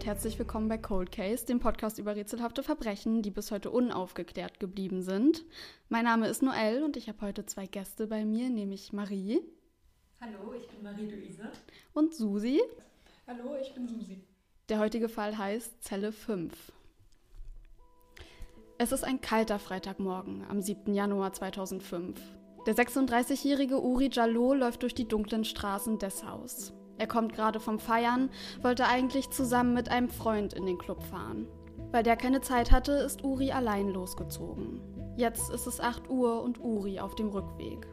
Und herzlich willkommen bei Cold Case, dem Podcast über rätselhafte Verbrechen, die bis heute unaufgeklärt geblieben sind. Mein Name ist Noelle und ich habe heute zwei Gäste bei mir, nämlich Marie. Hallo, ich bin Marie-Louise. Und Susi. Hallo, ich bin Susi. Der heutige Fall heißt Zelle 5. Es ist ein kalter Freitagmorgen am 7. Januar 2005. Der 36-jährige Uri Jallo läuft durch die dunklen Straßen Dessaus. Er kommt gerade vom Feiern, wollte eigentlich zusammen mit einem Freund in den Club fahren. Weil der keine Zeit hatte, ist Uri allein losgezogen. Jetzt ist es 8 Uhr und Uri auf dem Rückweg.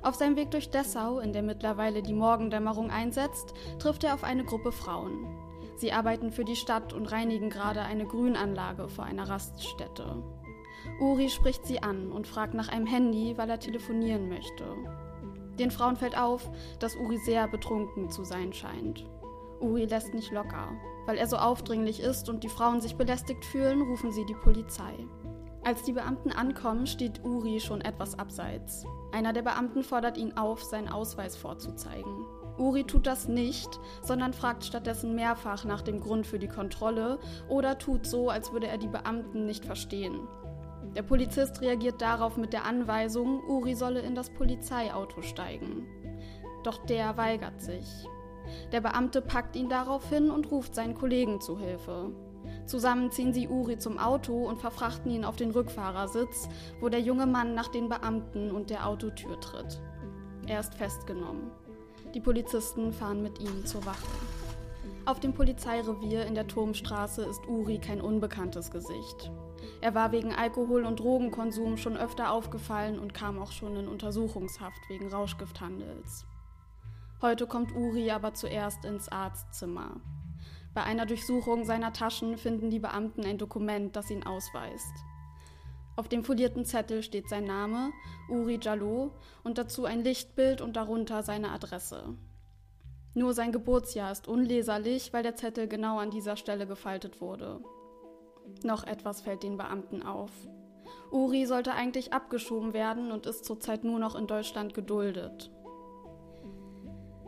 Auf seinem Weg durch Dessau, in der mittlerweile die Morgendämmerung einsetzt, trifft er auf eine Gruppe Frauen. Sie arbeiten für die Stadt und reinigen gerade eine Grünanlage vor einer Raststätte. Uri spricht sie an und fragt nach einem Handy, weil er telefonieren möchte. Den Frauen fällt auf, dass Uri sehr betrunken zu sein scheint. Uri lässt nicht locker. Weil er so aufdringlich ist und die Frauen sich belästigt fühlen, rufen sie die Polizei. Als die Beamten ankommen, steht Uri schon etwas abseits. Einer der Beamten fordert ihn auf, seinen Ausweis vorzuzeigen. Uri tut das nicht, sondern fragt stattdessen mehrfach nach dem Grund für die Kontrolle oder tut so, als würde er die Beamten nicht verstehen. Der Polizist reagiert darauf mit der Anweisung, Uri solle in das Polizeiauto steigen. Doch der weigert sich. Der Beamte packt ihn daraufhin und ruft seinen Kollegen zu Hilfe. Zusammen ziehen sie Uri zum Auto und verfrachten ihn auf den Rückfahrersitz, wo der junge Mann nach den Beamten und der Autotür tritt. Er ist festgenommen. Die Polizisten fahren mit ihm zur Wache. Auf dem Polizeirevier in der Turmstraße ist Uri kein unbekanntes Gesicht. Er war wegen Alkohol- und Drogenkonsum schon öfter aufgefallen und kam auch schon in Untersuchungshaft wegen Rauschgifthandels. Heute kommt Uri aber zuerst ins Arztzimmer. Bei einer Durchsuchung seiner Taschen finden die Beamten ein Dokument, das ihn ausweist. Auf dem folierten Zettel steht sein Name, Uri Jallo, und dazu ein Lichtbild und darunter seine Adresse. Nur sein Geburtsjahr ist unleserlich, weil der Zettel genau an dieser Stelle gefaltet wurde. Noch etwas fällt den Beamten auf. Uri sollte eigentlich abgeschoben werden und ist zurzeit nur noch in Deutschland geduldet.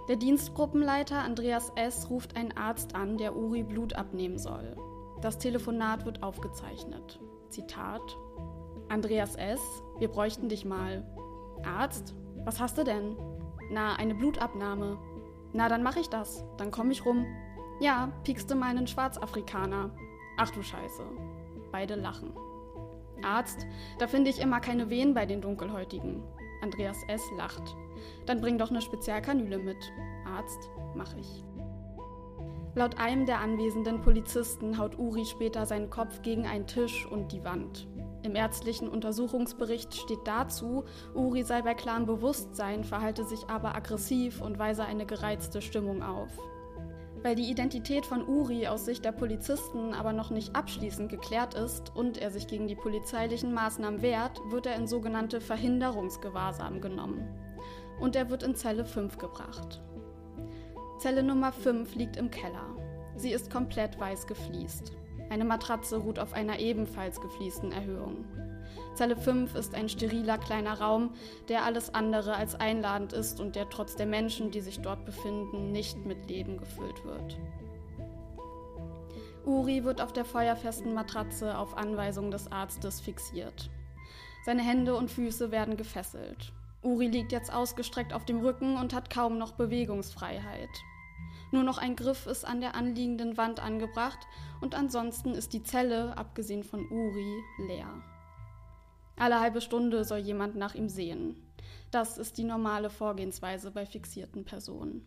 Der Dienstgruppenleiter Andreas S. ruft einen Arzt an, der Uri Blut abnehmen soll. Das Telefonat wird aufgezeichnet. Zitat: Andreas S., wir bräuchten dich mal. Arzt? Was hast du denn? Na, eine Blutabnahme. Na, dann mach ich das. Dann komm ich rum. Ja, piekste meinen Schwarzafrikaner. Ach du Scheiße. Beide lachen. Arzt, da finde ich immer keine Wehen bei den Dunkelhäutigen. Andreas S. lacht. Dann bring doch eine Spezialkanüle mit. Arzt, mach ich. Laut einem der anwesenden Polizisten haut Uri später seinen Kopf gegen einen Tisch und die Wand. Im ärztlichen Untersuchungsbericht steht dazu, Uri sei bei klarem Bewusstsein, verhalte sich aber aggressiv und weise eine gereizte Stimmung auf. Weil die Identität von Uri aus Sicht der Polizisten aber noch nicht abschließend geklärt ist und er sich gegen die polizeilichen Maßnahmen wehrt, wird er in sogenannte Verhinderungsgewahrsam genommen. Und er wird in Zelle 5 gebracht. Zelle Nummer 5 liegt im Keller. Sie ist komplett weiß gefliest. Eine Matratze ruht auf einer ebenfalls gefliesten Erhöhung. Zelle 5 ist ein steriler kleiner Raum, der alles andere als einladend ist und der trotz der Menschen, die sich dort befinden, nicht mit Leben gefüllt wird. Uri wird auf der feuerfesten Matratze auf Anweisung des Arztes fixiert. Seine Hände und Füße werden gefesselt. Uri liegt jetzt ausgestreckt auf dem Rücken und hat kaum noch Bewegungsfreiheit. Nur noch ein Griff ist an der anliegenden Wand angebracht und ansonsten ist die Zelle, abgesehen von Uri, leer. Alle halbe Stunde soll jemand nach ihm sehen. Das ist die normale Vorgehensweise bei fixierten Personen.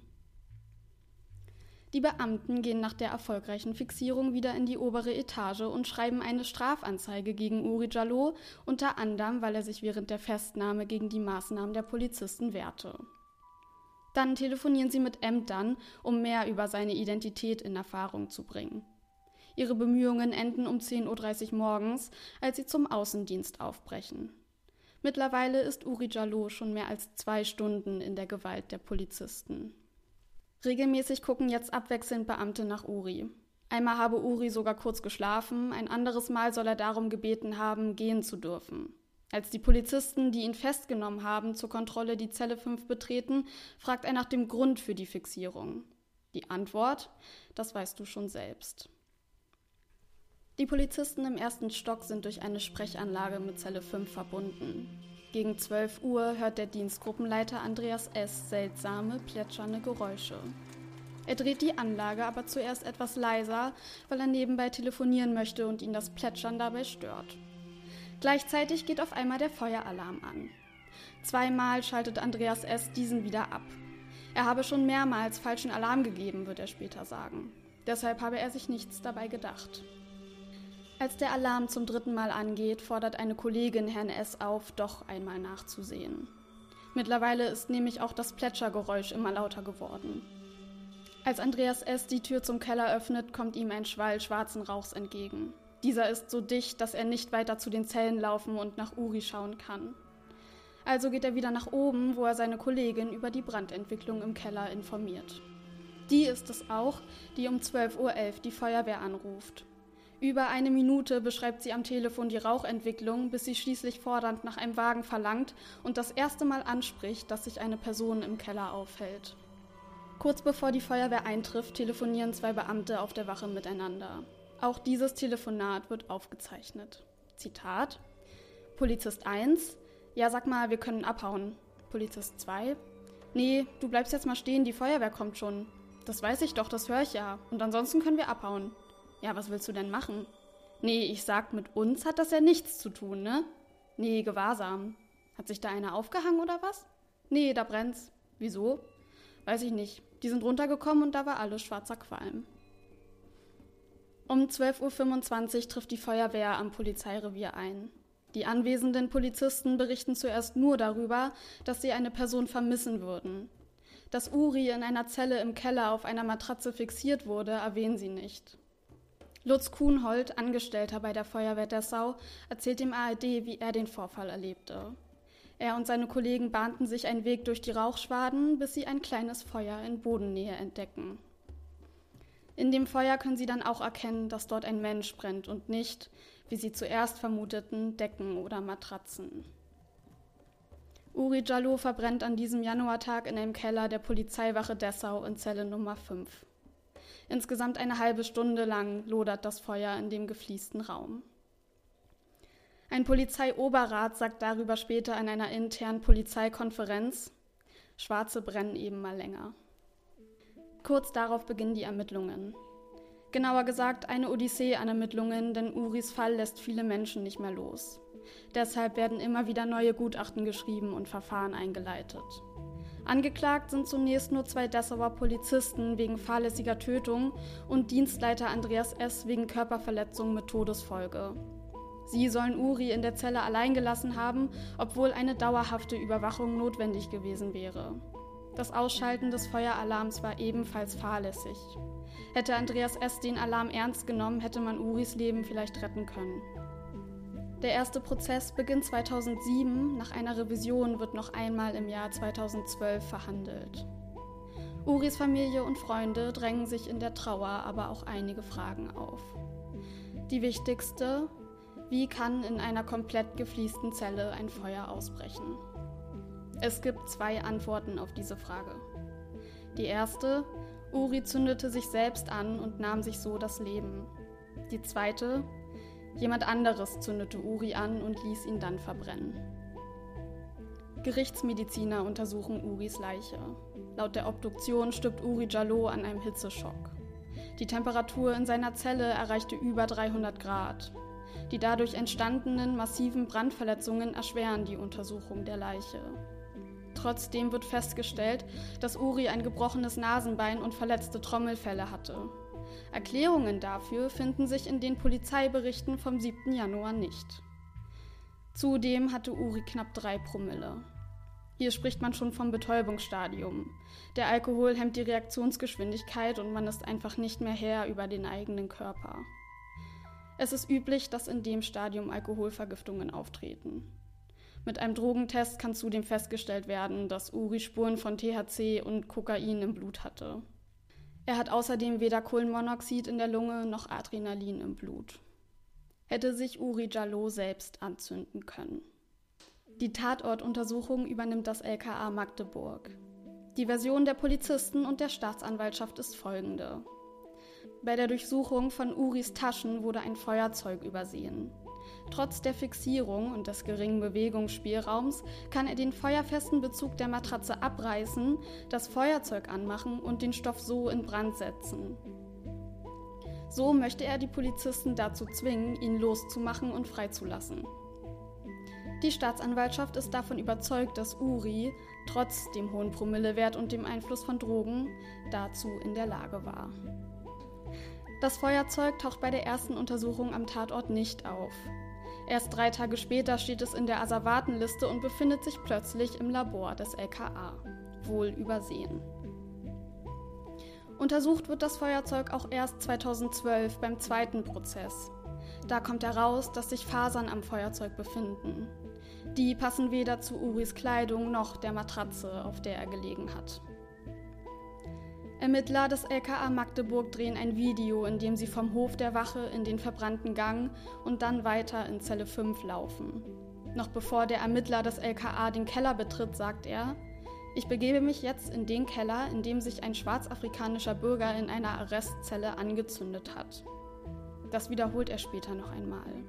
Die Beamten gehen nach der erfolgreichen Fixierung wieder in die obere Etage und schreiben eine Strafanzeige gegen Uri Jallo, unter anderem, weil er sich während der Festnahme gegen die Maßnahmen der Polizisten wehrte. Dann telefonieren sie mit Ämtern, um mehr über seine Identität in Erfahrung zu bringen. Ihre Bemühungen enden um 10.30 Uhr morgens, als sie zum Außendienst aufbrechen. Mittlerweile ist Uri Jallo schon mehr als zwei Stunden in der Gewalt der Polizisten. Regelmäßig gucken jetzt abwechselnd Beamte nach Uri. Einmal habe Uri sogar kurz geschlafen, ein anderes Mal soll er darum gebeten haben, gehen zu dürfen. Als die Polizisten, die ihn festgenommen haben, zur Kontrolle die Zelle 5 betreten, fragt er nach dem Grund für die Fixierung. Die Antwort, das weißt du schon selbst. Die Polizisten im ersten Stock sind durch eine Sprechanlage mit Zelle 5 verbunden. Gegen 12 Uhr hört der Dienstgruppenleiter Andreas S. seltsame, plätschernde Geräusche. Er dreht die Anlage aber zuerst etwas leiser, weil er nebenbei telefonieren möchte und ihn das Plätschern dabei stört. Gleichzeitig geht auf einmal der Feueralarm an. Zweimal schaltet Andreas S. diesen wieder ab. Er habe schon mehrmals falschen Alarm gegeben, wird er später sagen. Deshalb habe er sich nichts dabei gedacht. Als der Alarm zum dritten Mal angeht, fordert eine Kollegin Herrn S. auf, doch einmal nachzusehen. Mittlerweile ist nämlich auch das Plätschergeräusch immer lauter geworden. Als Andreas S. die Tür zum Keller öffnet, kommt ihm ein Schwall schwarzen Rauchs entgegen. Dieser ist so dicht, dass er nicht weiter zu den Zellen laufen und nach Uri schauen kann. Also geht er wieder nach oben, wo er seine Kollegin über die Brandentwicklung im Keller informiert. Die ist es auch, die um 12.11 Uhr die Feuerwehr anruft. Über eine Minute beschreibt sie am Telefon die Rauchentwicklung, bis sie schließlich fordernd nach einem Wagen verlangt und das erste Mal anspricht, dass sich eine Person im Keller aufhält. Kurz bevor die Feuerwehr eintrifft, telefonieren zwei Beamte auf der Wache miteinander. Auch dieses Telefonat wird aufgezeichnet. Zitat: Polizist 1: Ja, sag mal, wir können abhauen. Polizist 2: Nee, du bleibst jetzt mal stehen, die Feuerwehr kommt schon. Das weiß ich doch, das höre ich ja. Und ansonsten können wir abhauen. Ja, was willst du denn machen? Nee, ich sag, mit uns hat das ja nichts zu tun, ne? Nee, Gewahrsam. Hat sich da einer aufgehangen oder was? Nee, da brennt's. Wieso? Weiß ich nicht. Die sind runtergekommen und da war alles schwarzer Qualm. Um 12.25 Uhr trifft die Feuerwehr am Polizeirevier ein. Die anwesenden Polizisten berichten zuerst nur darüber, dass sie eine Person vermissen würden. Dass Uri in einer Zelle im Keller auf einer Matratze fixiert wurde, erwähnen sie nicht. Lutz Kuhnhold, Angestellter bei der Feuerwehr Dessau, erzählt dem ARD, wie er den Vorfall erlebte. Er und seine Kollegen bahnten sich einen Weg durch die Rauchschwaden, bis sie ein kleines Feuer in Bodennähe entdecken. In dem Feuer können sie dann auch erkennen, dass dort ein Mensch brennt und nicht, wie sie zuerst vermuteten, Decken oder Matratzen. Uri Jallo verbrennt an diesem Januartag in einem Keller der Polizeiwache Dessau in Zelle Nummer 5. Insgesamt eine halbe Stunde lang lodert das Feuer in dem gefliesten Raum. Ein Polizeioberrat sagt darüber später in einer internen Polizeikonferenz, Schwarze brennen eben mal länger. Kurz darauf beginnen die Ermittlungen. Genauer gesagt eine Odyssee an Ermittlungen, denn Uris Fall lässt viele Menschen nicht mehr los. Deshalb werden immer wieder neue Gutachten geschrieben und Verfahren eingeleitet. Angeklagt sind zunächst nur zwei Dessauer Polizisten wegen fahrlässiger Tötung und Dienstleiter Andreas S. wegen Körperverletzung mit Todesfolge. Sie sollen Uri in der Zelle allein gelassen haben, obwohl eine dauerhafte Überwachung notwendig gewesen wäre. Das Ausschalten des Feueralarms war ebenfalls fahrlässig. Hätte Andreas S. den Alarm ernst genommen, hätte man Uris Leben vielleicht retten können. Der erste Prozess beginnt 2007, nach einer Revision wird noch einmal im Jahr 2012 verhandelt. Uris Familie und Freunde drängen sich in der Trauer aber auch einige Fragen auf. Die wichtigste, wie kann in einer komplett gefliesten Zelle ein Feuer ausbrechen? Es gibt zwei Antworten auf diese Frage. Die erste, Uri zündete sich selbst an und nahm sich so das Leben. Die zweite, jemand anderes zündete Uri an und ließ ihn dann verbrennen. Gerichtsmediziner untersuchen Uris Leiche. Laut der Obduktion stirbt Uri Jallo an einem Hitzeschock. Die Temperatur in seiner Zelle erreichte über 300 Grad. Die dadurch entstandenen massiven Brandverletzungen erschweren die Untersuchung der Leiche. Trotzdem wird festgestellt, dass Uri ein gebrochenes Nasenbein und verletzte Trommelfelle hatte. Erklärungen dafür finden sich in den Polizeiberichten vom 7. Januar nicht. Zudem hatte Uri knapp drei Promille. Hier spricht man schon vom Betäubungsstadium. Der Alkohol hemmt die Reaktionsgeschwindigkeit und man ist einfach nicht mehr Herr über den eigenen Körper. Es ist üblich, dass in dem Stadium Alkoholvergiftungen auftreten. Mit einem Drogentest kann zudem festgestellt werden, dass Uri Spuren von THC und Kokain im Blut hatte. Er hat außerdem weder Kohlenmonoxid in der Lunge noch Adrenalin im Blut. Hätte sich Uri Jallo selbst anzünden können. Die Tatortuntersuchung übernimmt das LKA Magdeburg. Die Version der Polizisten und der Staatsanwaltschaft ist folgende. Bei der Durchsuchung von Uris Taschen wurde ein Feuerzeug übersehen. Trotz der Fixierung und des geringen Bewegungsspielraums kann er den feuerfesten Bezug der Matratze abreißen, das Feuerzeug anmachen und den Stoff so in Brand setzen. So möchte er die Polizisten dazu zwingen, ihn loszumachen und freizulassen. Die Staatsanwaltschaft ist davon überzeugt, dass Uri, trotz dem hohen Promillewert und dem Einfluss von Drogen, dazu in der Lage war. Das Feuerzeug taucht bei der ersten Untersuchung am Tatort nicht auf. Erst drei Tage später steht es in der Asservatenliste und befindet sich plötzlich im Labor des LKA. Wohl übersehen. Untersucht wird das Feuerzeug auch erst 2012 beim zweiten Prozess. Da kommt heraus, dass sich Fasern am Feuerzeug befinden. Die passen weder zu Uris Kleidung noch der Matratze, auf der er gelegen hat. Ermittler des LKA Magdeburg drehen ein Video, in dem sie vom Hof der Wache in den verbrannten Gang und dann weiter in Zelle 5 laufen. Noch bevor der Ermittler des LKA den Keller betritt, sagt er, ich begebe mich jetzt in den Keller, in dem sich ein schwarzafrikanischer Bürger in einer Arrestzelle angezündet hat. Das wiederholt er später noch einmal.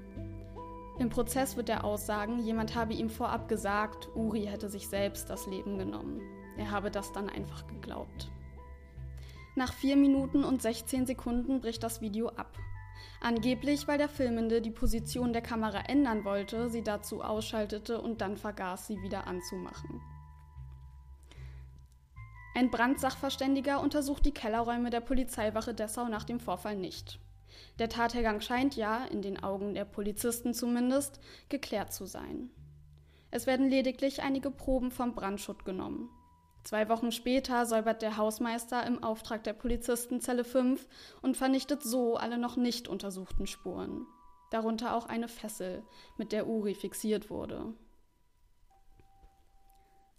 Im Prozess wird er aussagen, jemand habe ihm vorab gesagt, Uri hätte sich selbst das Leben genommen. Er habe das dann einfach geglaubt. Nach 4 Minuten und 16 Sekunden bricht das Video ab. Angeblich, weil der Filmende die Position der Kamera ändern wollte, sie dazu ausschaltete und dann vergaß, sie wieder anzumachen. Ein Brandsachverständiger untersucht die Kellerräume der Polizeiwache Dessau nach dem Vorfall nicht. Der Tathergang scheint ja, in den Augen der Polizisten zumindest, geklärt zu sein. Es werden lediglich einige Proben vom Brandschutt genommen. Zwei Wochen später säubert der Hausmeister im Auftrag der Polizisten Zelle 5 und vernichtet so alle noch nicht untersuchten Spuren. Darunter auch eine Fessel, mit der Uri fixiert wurde.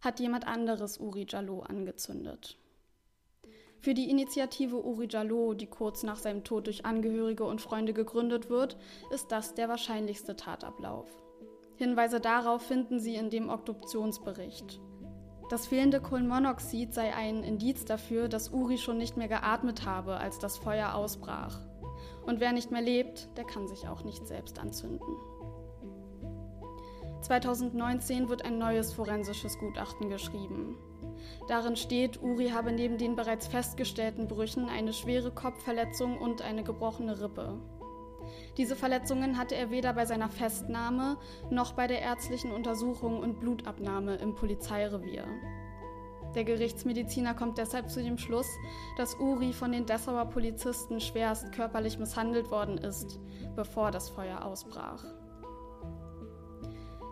Hat jemand anderes Uri Jallo angezündet? Für die Initiative Uri Jallo, die kurz nach seinem Tod durch Angehörige und Freunde gegründet wird, ist das der wahrscheinlichste Tatablauf. Hinweise darauf finden Sie in dem Obduktionsbericht. Das fehlende Kohlenmonoxid sei ein Indiz dafür, dass Uri schon nicht mehr geatmet habe, als das Feuer ausbrach. Und wer nicht mehr lebt, der kann sich auch nicht selbst anzünden. 2019 wird ein neues forensisches Gutachten geschrieben. Darin steht, Uri habe neben den bereits festgestellten Brüchen eine schwere Kopfverletzung und eine gebrochene Rippe. Diese Verletzungen hatte er weder bei seiner Festnahme noch bei der ärztlichen Untersuchung und Blutabnahme im Polizeirevier. Der Gerichtsmediziner kommt deshalb zu dem Schluss, dass Uri von den Dessauer Polizisten schwerst körperlich misshandelt worden ist, bevor das Feuer ausbrach.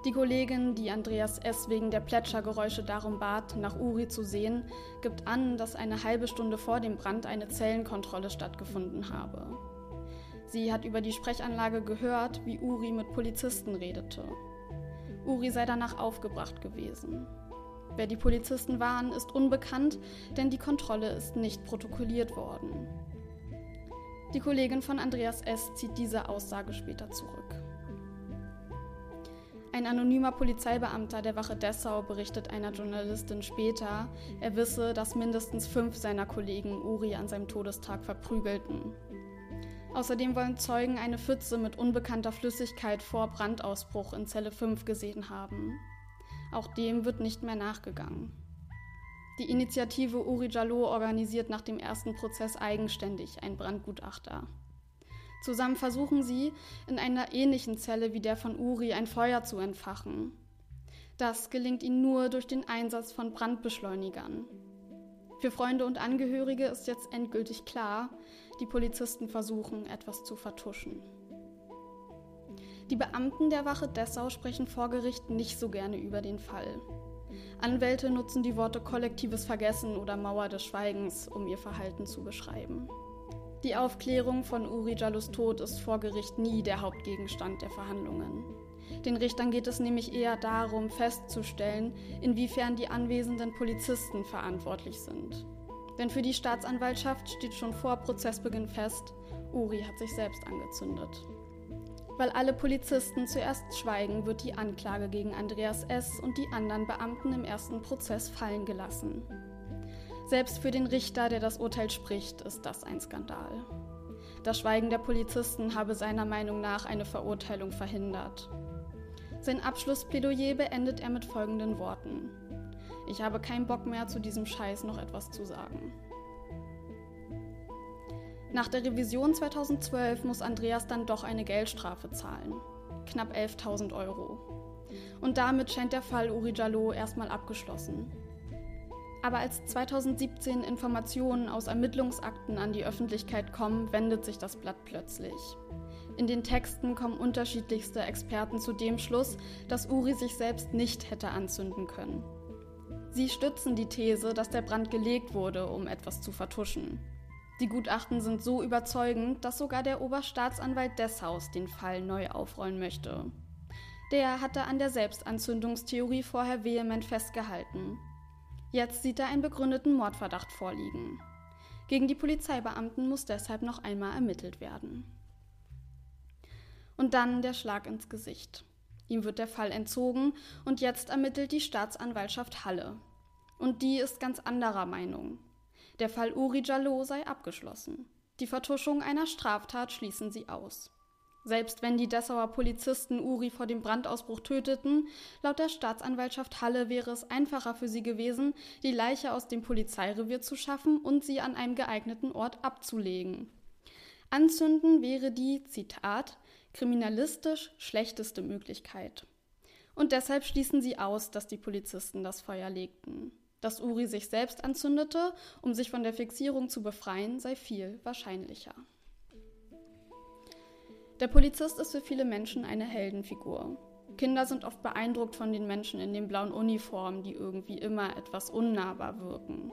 Die Kollegin, die Andreas S. wegen der Plätschergeräusche darum bat, nach Uri zu sehen, gibt an, dass eine halbe Stunde vor dem Brand eine Zellenkontrolle stattgefunden habe. Sie hat über die Sprechanlage gehört, wie Uri mit Polizisten redete. Uri sei danach aufgebracht gewesen. Wer die Polizisten waren, ist unbekannt, denn die Kontrolle ist nicht protokolliert worden. Die Kollegin von Andreas S. zieht diese Aussage später zurück. Ein anonymer Polizeibeamter der Wache Dessau berichtet einer Journalistin später, er wisse, dass mindestens fünf seiner Kollegen Uri an seinem Todestag verprügelten. Außerdem wollen Zeugen eine Pfütze mit unbekannter Flüssigkeit vor Brandausbruch in Zelle 5 gesehen haben. Auch dem wird nicht mehr nachgegangen. Die Initiative Uri Jallo organisiert nach dem ersten Prozess eigenständig ein Brandgutachter. Zusammen versuchen sie, in einer ähnlichen Zelle wie der von Uri ein Feuer zu entfachen. Das gelingt ihnen nur durch den Einsatz von Brandbeschleunigern. Für Freunde und Angehörige ist jetzt endgültig klar, die Polizisten versuchen, etwas zu vertuschen. Die Beamten der Wache Dessau sprechen vor Gericht nicht so gerne über den Fall. Anwälte nutzen die Worte kollektives Vergessen oder Mauer des Schweigens, um ihr Verhalten zu beschreiben. Die Aufklärung von Uri Jalus Tod ist vor Gericht nie der Hauptgegenstand der Verhandlungen. Den Richtern geht es nämlich eher darum, festzustellen, inwiefern die anwesenden Polizisten verantwortlich sind. Denn für die Staatsanwaltschaft steht schon vor Prozessbeginn fest, Uri hat sich selbst angezündet. Weil alle Polizisten zuerst schweigen, wird die Anklage gegen Andreas S. und die anderen Beamten im ersten Prozess fallen gelassen. Selbst für den Richter, der das Urteil spricht, ist das ein Skandal. Das Schweigen der Polizisten habe seiner Meinung nach eine Verurteilung verhindert. Sein Abschlussplädoyer beendet er mit folgenden Worten. Ich habe keinen Bock mehr, zu diesem Scheiß noch etwas zu sagen. Nach der Revision 2012 muss Andreas dann doch eine Geldstrafe zahlen. Knapp 11.000 Euro. Und damit scheint der Fall Uri Jallo erstmal abgeschlossen. Aber als 2017 Informationen aus Ermittlungsakten an die Öffentlichkeit kommen, wendet sich das Blatt plötzlich. In den Texten kommen unterschiedlichste Experten zu dem Schluss, dass Uri sich selbst nicht hätte anzünden können. Sie stützen die These, dass der Brand gelegt wurde, um etwas zu vertuschen. Die Gutachten sind so überzeugend, dass sogar der Oberstaatsanwalt Desshaus den Fall neu aufrollen möchte. Der hatte an der Selbstanzündungstheorie vorher vehement festgehalten. Jetzt sieht er einen begründeten Mordverdacht vorliegen. Gegen die Polizeibeamten muss deshalb noch einmal ermittelt werden. Und dann der Schlag ins Gesicht. Ihm wird der Fall entzogen und jetzt ermittelt die Staatsanwaltschaft Halle. Und die ist ganz anderer Meinung. Der Fall Uri Jallo sei abgeschlossen. Die Vertuschung einer Straftat schließen sie aus. Selbst wenn die Dessauer Polizisten Uri vor dem Brandausbruch töteten, laut der Staatsanwaltschaft Halle wäre es einfacher für sie gewesen, die Leiche aus dem Polizeirevier zu schaffen und sie an einem geeigneten Ort abzulegen. Anzünden wäre die, Zitat, kriminalistisch schlechteste Möglichkeit. Und deshalb schließen sie aus, dass die Polizisten das Feuer legten. Dass Uri sich selbst anzündete, um sich von der Fixierung zu befreien, sei viel wahrscheinlicher. Der Polizist ist für viele Menschen eine Heldenfigur. Kinder sind oft beeindruckt von den Menschen in den blauen Uniformen, die irgendwie immer etwas unnahbar wirken.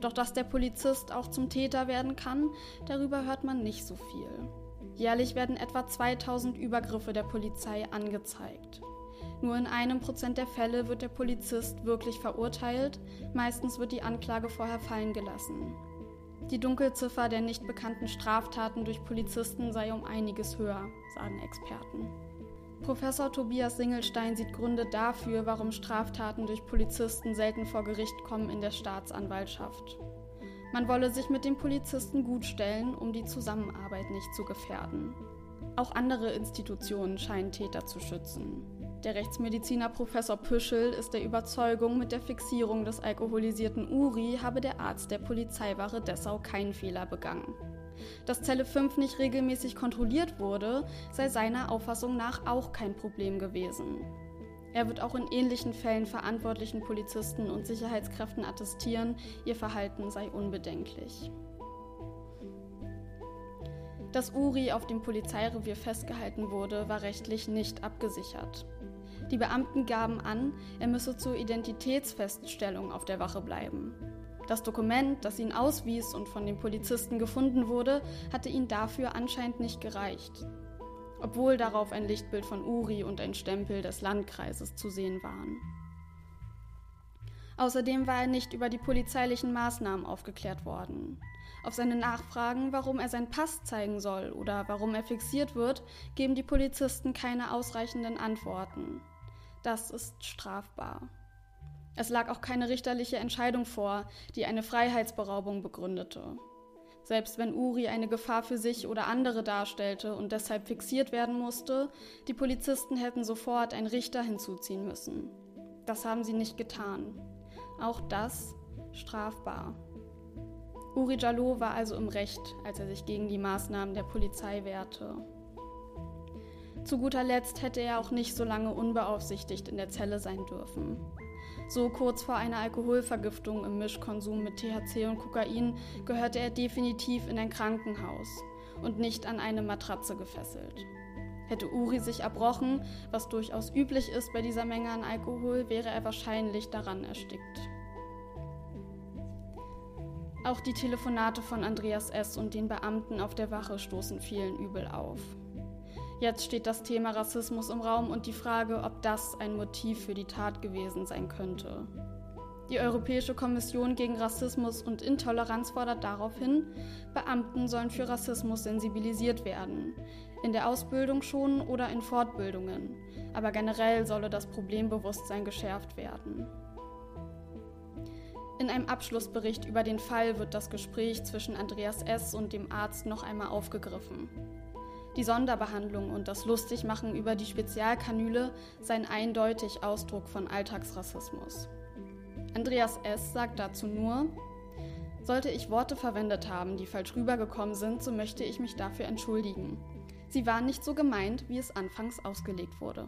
Doch dass der Polizist auch zum Täter werden kann, darüber hört man nicht so viel. Jährlich werden etwa 2000 Übergriffe der Polizei angezeigt. Nur in einem Prozent der Fälle wird der Polizist wirklich verurteilt, meistens wird die Anklage vorher fallen gelassen. Die Dunkelziffer der nicht bekannten Straftaten durch Polizisten sei um einiges höher, sagen Experten. Professor Tobias Singelstein sieht Gründe dafür, warum Straftaten durch Polizisten selten vor Gericht kommen in der Staatsanwaltschaft. Man wolle sich mit den Polizisten gutstellen, um die Zusammenarbeit nicht zu gefährden. Auch andere Institutionen scheinen Täter zu schützen. Der Rechtsmediziner Professor Püschel ist der Überzeugung, mit der Fixierung des alkoholisierten Uri habe der Arzt der Polizeiwache Dessau keinen Fehler begangen. Dass Zelle 5 nicht regelmäßig kontrolliert wurde, sei seiner Auffassung nach auch kein Problem gewesen. Er wird auch in ähnlichen Fällen verantwortlichen Polizisten und Sicherheitskräften attestieren, ihr Verhalten sei unbedenklich. Dass Uri auf dem Polizeirevier festgehalten wurde, war rechtlich nicht abgesichert. Die Beamten gaben an, er müsse zur Identitätsfeststellung auf der Wache bleiben. Das Dokument, das ihn auswies und von den Polizisten gefunden wurde, hatte ihn dafür anscheinend nicht gereicht, obwohl darauf ein Lichtbild von Uri und ein Stempel des Landkreises zu sehen waren. Außerdem war er nicht über die polizeilichen Maßnahmen aufgeklärt worden. Auf seine Nachfragen, warum er seinen Pass zeigen soll oder warum er fixiert wird, geben die Polizisten keine ausreichenden Antworten. Das ist strafbar. Es lag auch keine richterliche Entscheidung vor, die eine Freiheitsberaubung begründete. Selbst wenn Uri eine Gefahr für sich oder andere darstellte und deshalb fixiert werden musste, die Polizisten hätten sofort einen Richter hinzuziehen müssen. Das haben sie nicht getan. Auch das strafbar. Uri Jallo war also im Recht, als er sich gegen die Maßnahmen der Polizei wehrte. Zu guter Letzt hätte er auch nicht so lange unbeaufsichtigt in der Zelle sein dürfen. So kurz vor einer Alkoholvergiftung im Mischkonsum mit THC und Kokain gehörte er definitiv in ein Krankenhaus und nicht an eine Matratze gefesselt. Hätte Uri sich erbrochen, was durchaus üblich ist bei dieser Menge an Alkohol, wäre er wahrscheinlich daran erstickt. Auch die Telefonate von Andreas S. und den Beamten auf der Wache stoßen vielen übel auf. Jetzt steht das Thema Rassismus im Raum und die Frage, ob das ein Motiv für die Tat gewesen sein könnte. Die Europäische Kommission gegen Rassismus und Intoleranz fordert daraufhin, Beamten sollen für Rassismus sensibilisiert werden, in der Ausbildung schon oder in Fortbildungen, aber generell solle das Problembewusstsein geschärft werden. In einem Abschlussbericht über den Fall wird das Gespräch zwischen Andreas S. und dem Arzt noch einmal aufgegriffen. Die Sonderbehandlung und das Lustigmachen über die Spezialkanüle seien eindeutig Ausdruck von Alltagsrassismus. Andreas S. sagt dazu nur, sollte ich Worte verwendet haben, die falsch rübergekommen sind, so möchte ich mich dafür entschuldigen. Sie waren nicht so gemeint, wie es anfangs ausgelegt wurde.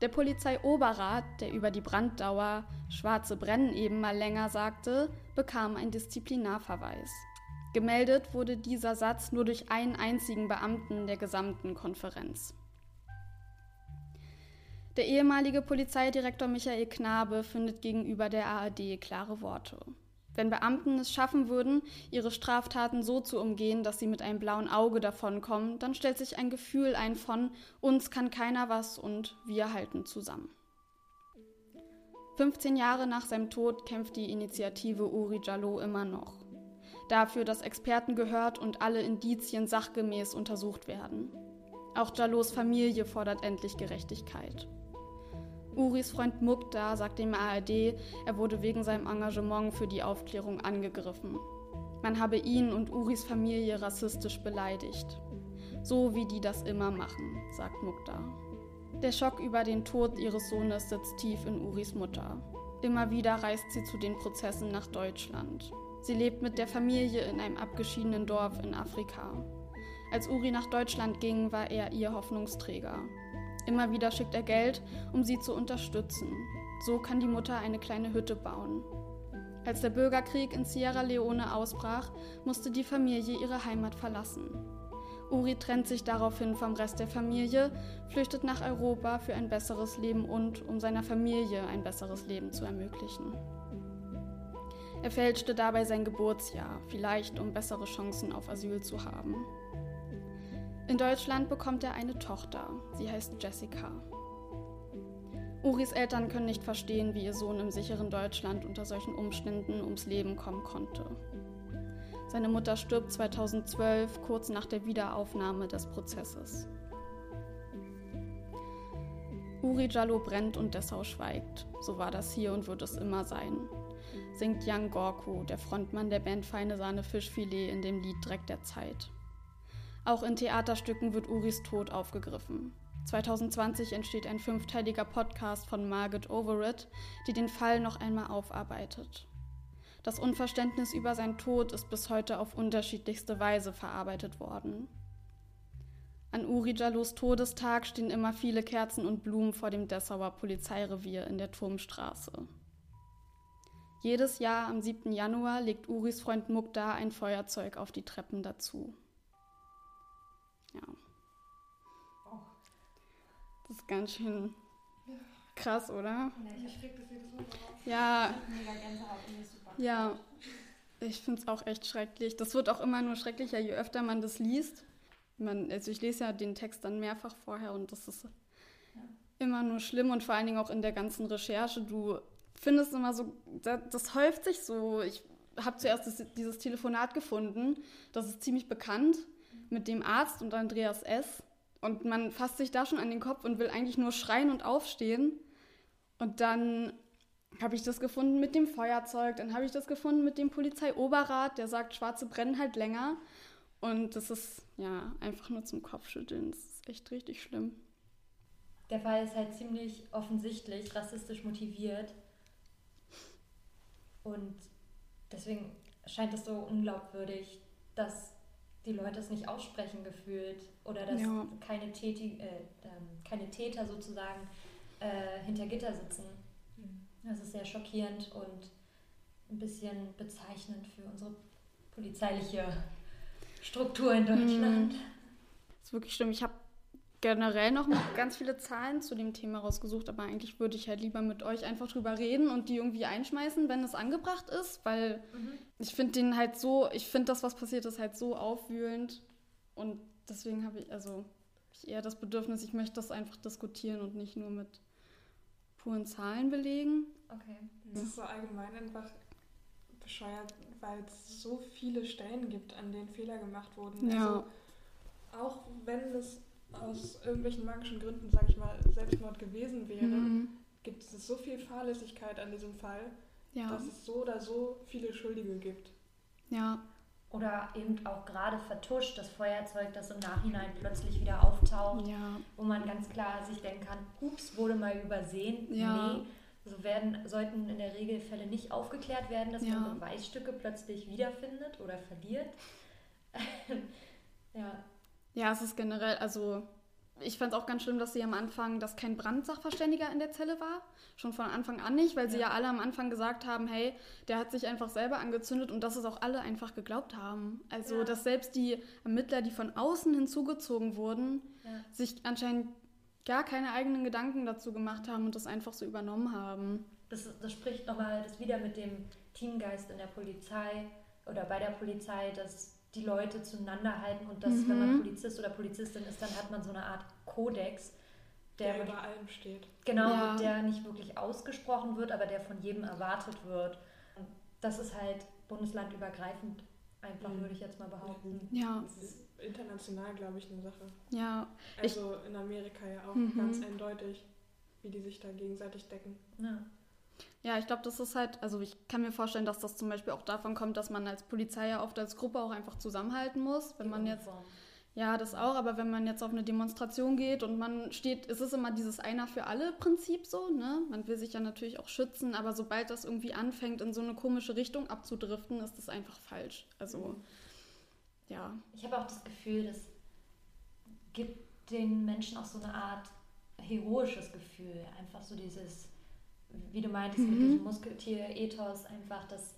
Der Polizeioberrat, der über die Branddauer Schwarze Brennen eben mal länger sagte, bekam ein Disziplinarverweis. Gemeldet wurde dieser Satz nur durch einen einzigen Beamten der gesamten Konferenz. Der ehemalige Polizeidirektor Michael Knabe findet gegenüber der ARD klare Worte. Wenn Beamten es schaffen würden, ihre Straftaten so zu umgehen, dass sie mit einem blauen Auge davonkommen, dann stellt sich ein Gefühl ein von uns kann keiner was und wir halten zusammen. 15 Jahre nach seinem Tod kämpft die Initiative Uri Jallo immer noch. Dafür, dass Experten gehört und alle Indizien sachgemäß untersucht werden. Auch Jallos Familie fordert endlich Gerechtigkeit. Uris Freund Mukta sagt dem ARD, er wurde wegen seinem Engagement für die Aufklärung angegriffen. Man habe ihn und Uris Familie rassistisch beleidigt. So wie die das immer machen, sagt Mukta. Der Schock über den Tod ihres Sohnes sitzt tief in Uris Mutter. Immer wieder reist sie zu den Prozessen nach Deutschland. Sie lebt mit der Familie in einem abgeschiedenen Dorf in Afrika. Als Uri nach Deutschland ging, war er ihr Hoffnungsträger. Immer wieder schickt er Geld, um sie zu unterstützen. So kann die Mutter eine kleine Hütte bauen. Als der Bürgerkrieg in Sierra Leone ausbrach, musste die Familie ihre Heimat verlassen. Uri trennt sich daraufhin vom Rest der Familie, flüchtet nach Europa für ein besseres Leben und um seiner Familie ein besseres Leben zu ermöglichen. Er fälschte dabei sein Geburtsjahr, vielleicht um bessere Chancen auf Asyl zu haben. In Deutschland bekommt er eine Tochter. Sie heißt Jessica. Uris Eltern können nicht verstehen, wie ihr Sohn im sicheren Deutschland unter solchen Umständen ums Leben kommen konnte. Seine Mutter stirbt 2012, kurz nach der Wiederaufnahme des Prozesses. Uri Jallo brennt und Dessau schweigt. So war das hier und wird es immer sein. Singt Jan Gorko, der Frontmann der Band Feine Sahne Fischfilet in dem Lied Dreck der Zeit. Auch in Theaterstücken wird Uris Tod aufgegriffen. 2020 entsteht ein fünfteiliger Podcast von Margaret Overett, die den Fall noch einmal aufarbeitet. Das Unverständnis über seinen Tod ist bis heute auf unterschiedlichste Weise verarbeitet worden. An Uri Jallos Todestag stehen immer viele Kerzen und Blumen vor dem Dessauer Polizeirevier in der Turmstraße. Jedes Jahr am 7. Januar legt Uris Freund Mukta ein Feuerzeug auf die Treppen dazu. Ja. Das ist ganz schön krass, oder? Ja, ja. Ich finde es auch echt schrecklich. Das wird auch immer nur schrecklicher, je öfter man das liest. Man, also ich lese ja den Text dann mehrfach vorher und das ist immer nur schlimm und vor allen Dingen auch in der ganzen Recherche. Du findest immer so, das, das häuft sich so. Ich habe zuerst das, dieses Telefonat gefunden. Das ist ziemlich bekannt mit dem Arzt und Andreas S. Und man fasst sich da schon an den Kopf und will eigentlich nur schreien und aufstehen. Und dann habe ich das gefunden mit dem Feuerzeug, dann habe ich das gefunden mit dem Polizeioberrat, der sagt, Schwarze brennen halt länger. Und das ist ja einfach nur zum Kopfschütteln. Das ist echt richtig schlimm. Der Fall ist halt ziemlich offensichtlich rassistisch motiviert. Und deswegen scheint es so unglaubwürdig, dass die Leute es nicht aussprechen gefühlt oder dass Ja. keine, Täti äh, ähm, keine Täter sozusagen äh, hinter Gitter sitzen. Das ist sehr schockierend und ein bisschen bezeichnend für unsere polizeiliche Struktur in Deutschland. Das ist wirklich schlimm. Ich habe generell noch mal ganz viele Zahlen zu dem Thema rausgesucht, aber eigentlich würde ich halt lieber mit euch einfach drüber reden und die irgendwie einschmeißen, wenn es angebracht ist, weil ich finde den halt so, ich finde das, was passiert ist, halt so aufwühlend und deswegen habe ich, also ich eher das Bedürfnis, ich möchte das einfach diskutieren und nicht nur mit puren Zahlen belegen. Okay. Es ist so allgemein einfach bescheuert, weil es so viele Stellen gibt, an denen Fehler gemacht wurden. Ja. Also, auch wenn es aus irgendwelchen magischen Gründen, sage ich mal, Selbstmord gewesen wäre, Mhm. gibt es so viel Fahrlässigkeit an diesem Fall. ja. dass es so oder so viele Schuldige gibt. Ja. Oder eben auch gerade vertuscht, das Feuerzeug, das im Nachhinein plötzlich wieder auftaucht, ja. wo man ganz klar sich denken kann, ups, wurde mal übersehen. Ja. Nee, so werden, sollten in der Regel Fälle nicht aufgeklärt werden, dass Ja. man Beweisstücke plötzlich wiederfindet oder verliert. ja, Ja, es ist generell, also ich fand es auch ganz schlimm, dass sie am Anfang, dass kein Brandsachverständiger in der Zelle war. Schon von Anfang an nicht, weil sie ja Ja. alle am Anfang gesagt haben, hey, der hat sich einfach selber angezündet und dass es auch alle einfach geglaubt haben. Also, Ja. dass selbst die Ermittler, die von außen hinzugezogen wurden, ja. sich anscheinend gar keine eigenen Gedanken dazu gemacht haben und das einfach so übernommen haben. Das, das spricht nochmal das wieder mit dem Teamgeist in der Polizei oder bei der Polizei, dass die Leute zueinander halten und dass, wenn man Mhm. Polizist oder Polizistin ist, dann hat man so eine Art Kodex, der, Der über allem steht. genau, Ja. der nicht wirklich ausgesprochen wird, aber der von jedem erwartet wird. Das ist halt bundeslandübergreifend, einfach Mhm. würde ich jetzt mal behaupten. Ja, Das ist international, glaube ich, eine Sache. ja, Ich- Also in Amerika ja auch Mhm. ganz eindeutig, wie die sich da gegenseitig decken. Ja. Ja, ich glaube, das ist halt, also ich kann mir vorstellen, dass das zum Beispiel auch davon kommt, dass man als Polizei ja oft als Gruppe auch einfach zusammenhalten muss. Wenn Die man jetzt, ja, das auch, aber wenn man jetzt auf eine Demonstration geht und man steht, es ist immer dieses Einer für alle Prinzip so, ne? Man will sich ja natürlich auch schützen, aber sobald das irgendwie anfängt, in so eine komische Richtung abzudriften, ist das einfach falsch. Also, ja. Ich habe auch das Gefühl, das gibt den Menschen auch so eine Art heroisches Gefühl. Einfach so dieses, wie du meintest, mit Mhm. diesem Musketier-Ethos, einfach das,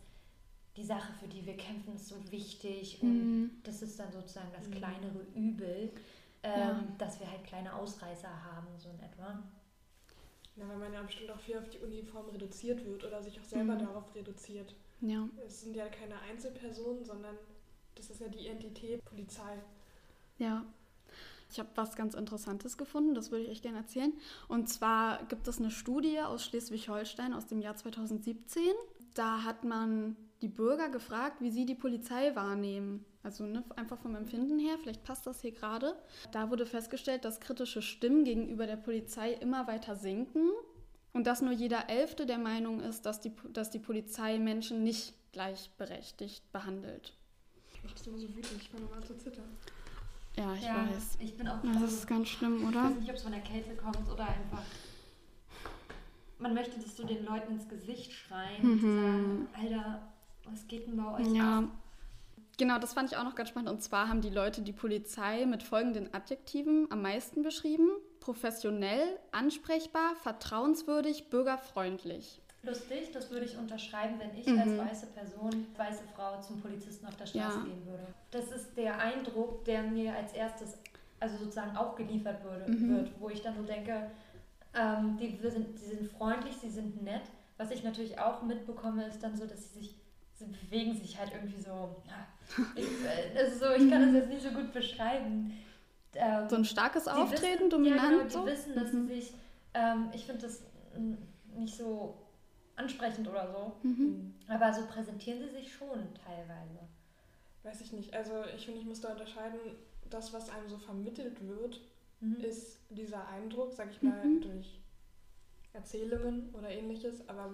die Sache, für die wir kämpfen, ist so wichtig und Mhm. das ist dann sozusagen das Mhm. kleinere Übel, ähm, Ja. dass wir halt kleine Ausreißer haben, so in etwa. Ja, weil man ja bestimmt auch viel auf die Uniform reduziert wird oder sich auch selber Mhm. darauf reduziert. Ja. Es sind ja keine Einzelpersonen, sondern das ist ja die Identität Polizei. Ja. Ich habe was ganz Interessantes gefunden, das würde ich euch gerne erzählen. Und zwar gibt es eine Studie aus Schleswig-Holstein aus dem Jahr 2017. Da hat man die Bürger gefragt, wie sie die Polizei wahrnehmen. Also ne, einfach vom Empfinden her, vielleicht passt das hier gerade. Da wurde festgestellt, dass kritische Stimmen gegenüber der Polizei immer weiter sinken und dass nur jeder Elfte der Meinung ist, dass die, dass die Polizei Menschen nicht gleichberechtigt behandelt. Ich das immer so wütend, ich fange mal zu zittern. Ja, ich weiß. ich bin auch Das ist ganz schlimm, Ich oder? weiß nicht, ob es von der Kälte kommt oder einfach. Man möchte das so den Leuten ins Gesicht schreien und Mhm. sagen, Alter, was geht denn bei euch Ja. ab? Genau, das fand ich auch noch ganz spannend. Und zwar haben die Leute die Polizei mit folgenden Adjektiven am meisten beschrieben. Professionell, ansprechbar, vertrauenswürdig, bürgerfreundlich. Lustig, das würde ich unterschreiben, wenn ich Mhm. als weiße Person, weiße Frau zum Polizisten auf der Straße Ja. gehen würde. Das ist der Eindruck, der mir als erstes, also sozusagen auch geliefert würde, Mhm. wird, wo ich dann so denke, ähm, die, sind, die sind freundlich, sie sind nett. Was ich natürlich auch mitbekomme, ist dann so, dass sie sich, sie bewegen sich halt irgendwie so, ich, äh, also so, ich kann das jetzt nicht so gut beschreiben. Ähm, So ein starkes Auftreten, wissen, dominant. Ja, genau, die so. wissen, dass Mhm. sie sich, ähm, ich finde das nicht so ansprechend oder so, Mhm. aber so präsentieren sie sich schon teilweise. Weiß ich nicht. Also ich finde, ich muss da unterscheiden, das, was einem so vermittelt wird, Mhm. ist dieser Eindruck, sag ich mal, Mhm. durch Erzählungen oder ähnliches, aber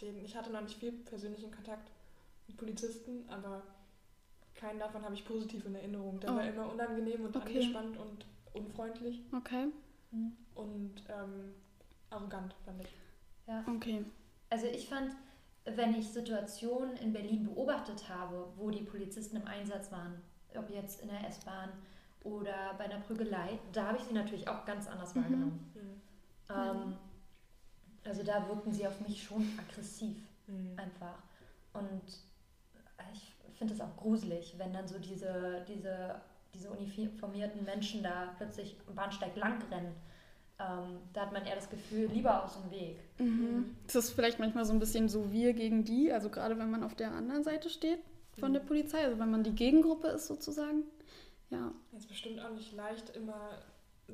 den, ich hatte noch nicht viel persönlichen Kontakt mit Polizisten, aber keinen davon habe ich positiv in Erinnerung. Der Oh. war immer unangenehm und Okay. angespannt und unfreundlich Okay, Mhm. und ähm, arrogant, fand ich. Ja. okay. Also ich fand, wenn ich Situationen in Berlin beobachtet habe, wo die Polizisten im Einsatz waren, ob jetzt in der S-Bahn oder bei einer Prügelei, da habe ich sie natürlich auch ganz anders Mhm. wahrgenommen. Mhm. Ähm, also da wirkten sie auf mich schon aggressiv Mhm. einfach. Und ich finde es auch gruselig, wenn dann so diese, diese, diese uniformierten Menschen da plötzlich am Bahnsteig lang rennen. Ähm, da hat man eher das Gefühl, lieber aus dem Weg. Mhm. Es ist vielleicht manchmal so ein bisschen so wir gegen die, also gerade wenn man auf der anderen Seite steht von Mhm. der Polizei, also wenn man die Gegengruppe ist sozusagen. Ja, Es ist bestimmt auch nicht leicht, immer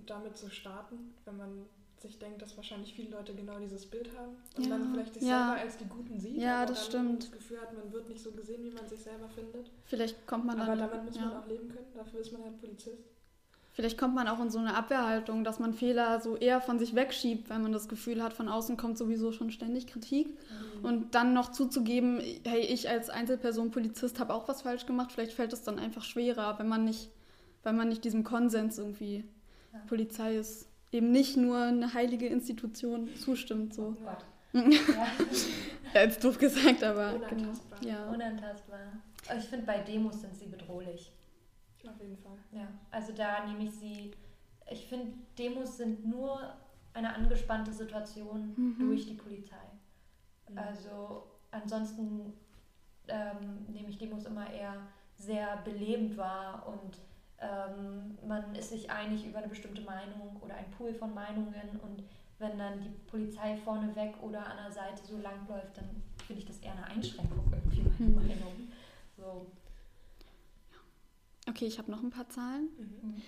damit zu starten, wenn man sich denkt, dass wahrscheinlich viele Leute genau dieses Bild haben und Ja. man vielleicht sich Ja. selber als die Guten sieht, Ja, aber das dann stimmt. das Gefühl hat, man wird nicht so gesehen, wie man sich selber findet. vielleicht kommt man aber dann. damit muss man ja. auch leben können, dafür ist man halt Polizist. Vielleicht kommt man auch in so eine Abwehrhaltung, dass man Fehler so eher von sich wegschiebt, weil man das Gefühl hat, von außen kommt sowieso schon ständig Kritik. Mhm. Und dann noch zuzugeben, hey, ich als Einzelperson Polizist habe auch was falsch gemacht, vielleicht fällt es dann einfach schwerer, wenn man nicht, weil man nicht diesem Konsens irgendwie ja. Polizei ist eben nicht nur eine heilige Institution zustimmt. So. Oh Gott. ja. ja, jetzt doof gesagt, aber Unantastbar. Genau. Ja. Unantastbar. Ich finde, bei Demos sind sie bedrohlich. Auf jeden Fall. Ja, also da nehme ich sie. Ich finde, Demos sind nur eine angespannte Situation mhm. durch die Polizei. Mhm. Also ansonsten ähm, nehme ich Demos immer eher sehr belebend wahr und ähm, man ist sich einig über eine bestimmte Meinung oder ein Pool von Meinungen und wenn dann die Polizei vorneweg oder an der Seite so lang läuft, dann finde ich das eher eine Einschränkung irgendwie meine mhm. Meinung. So. Okay, ich habe noch ein paar Zahlen. Mhm.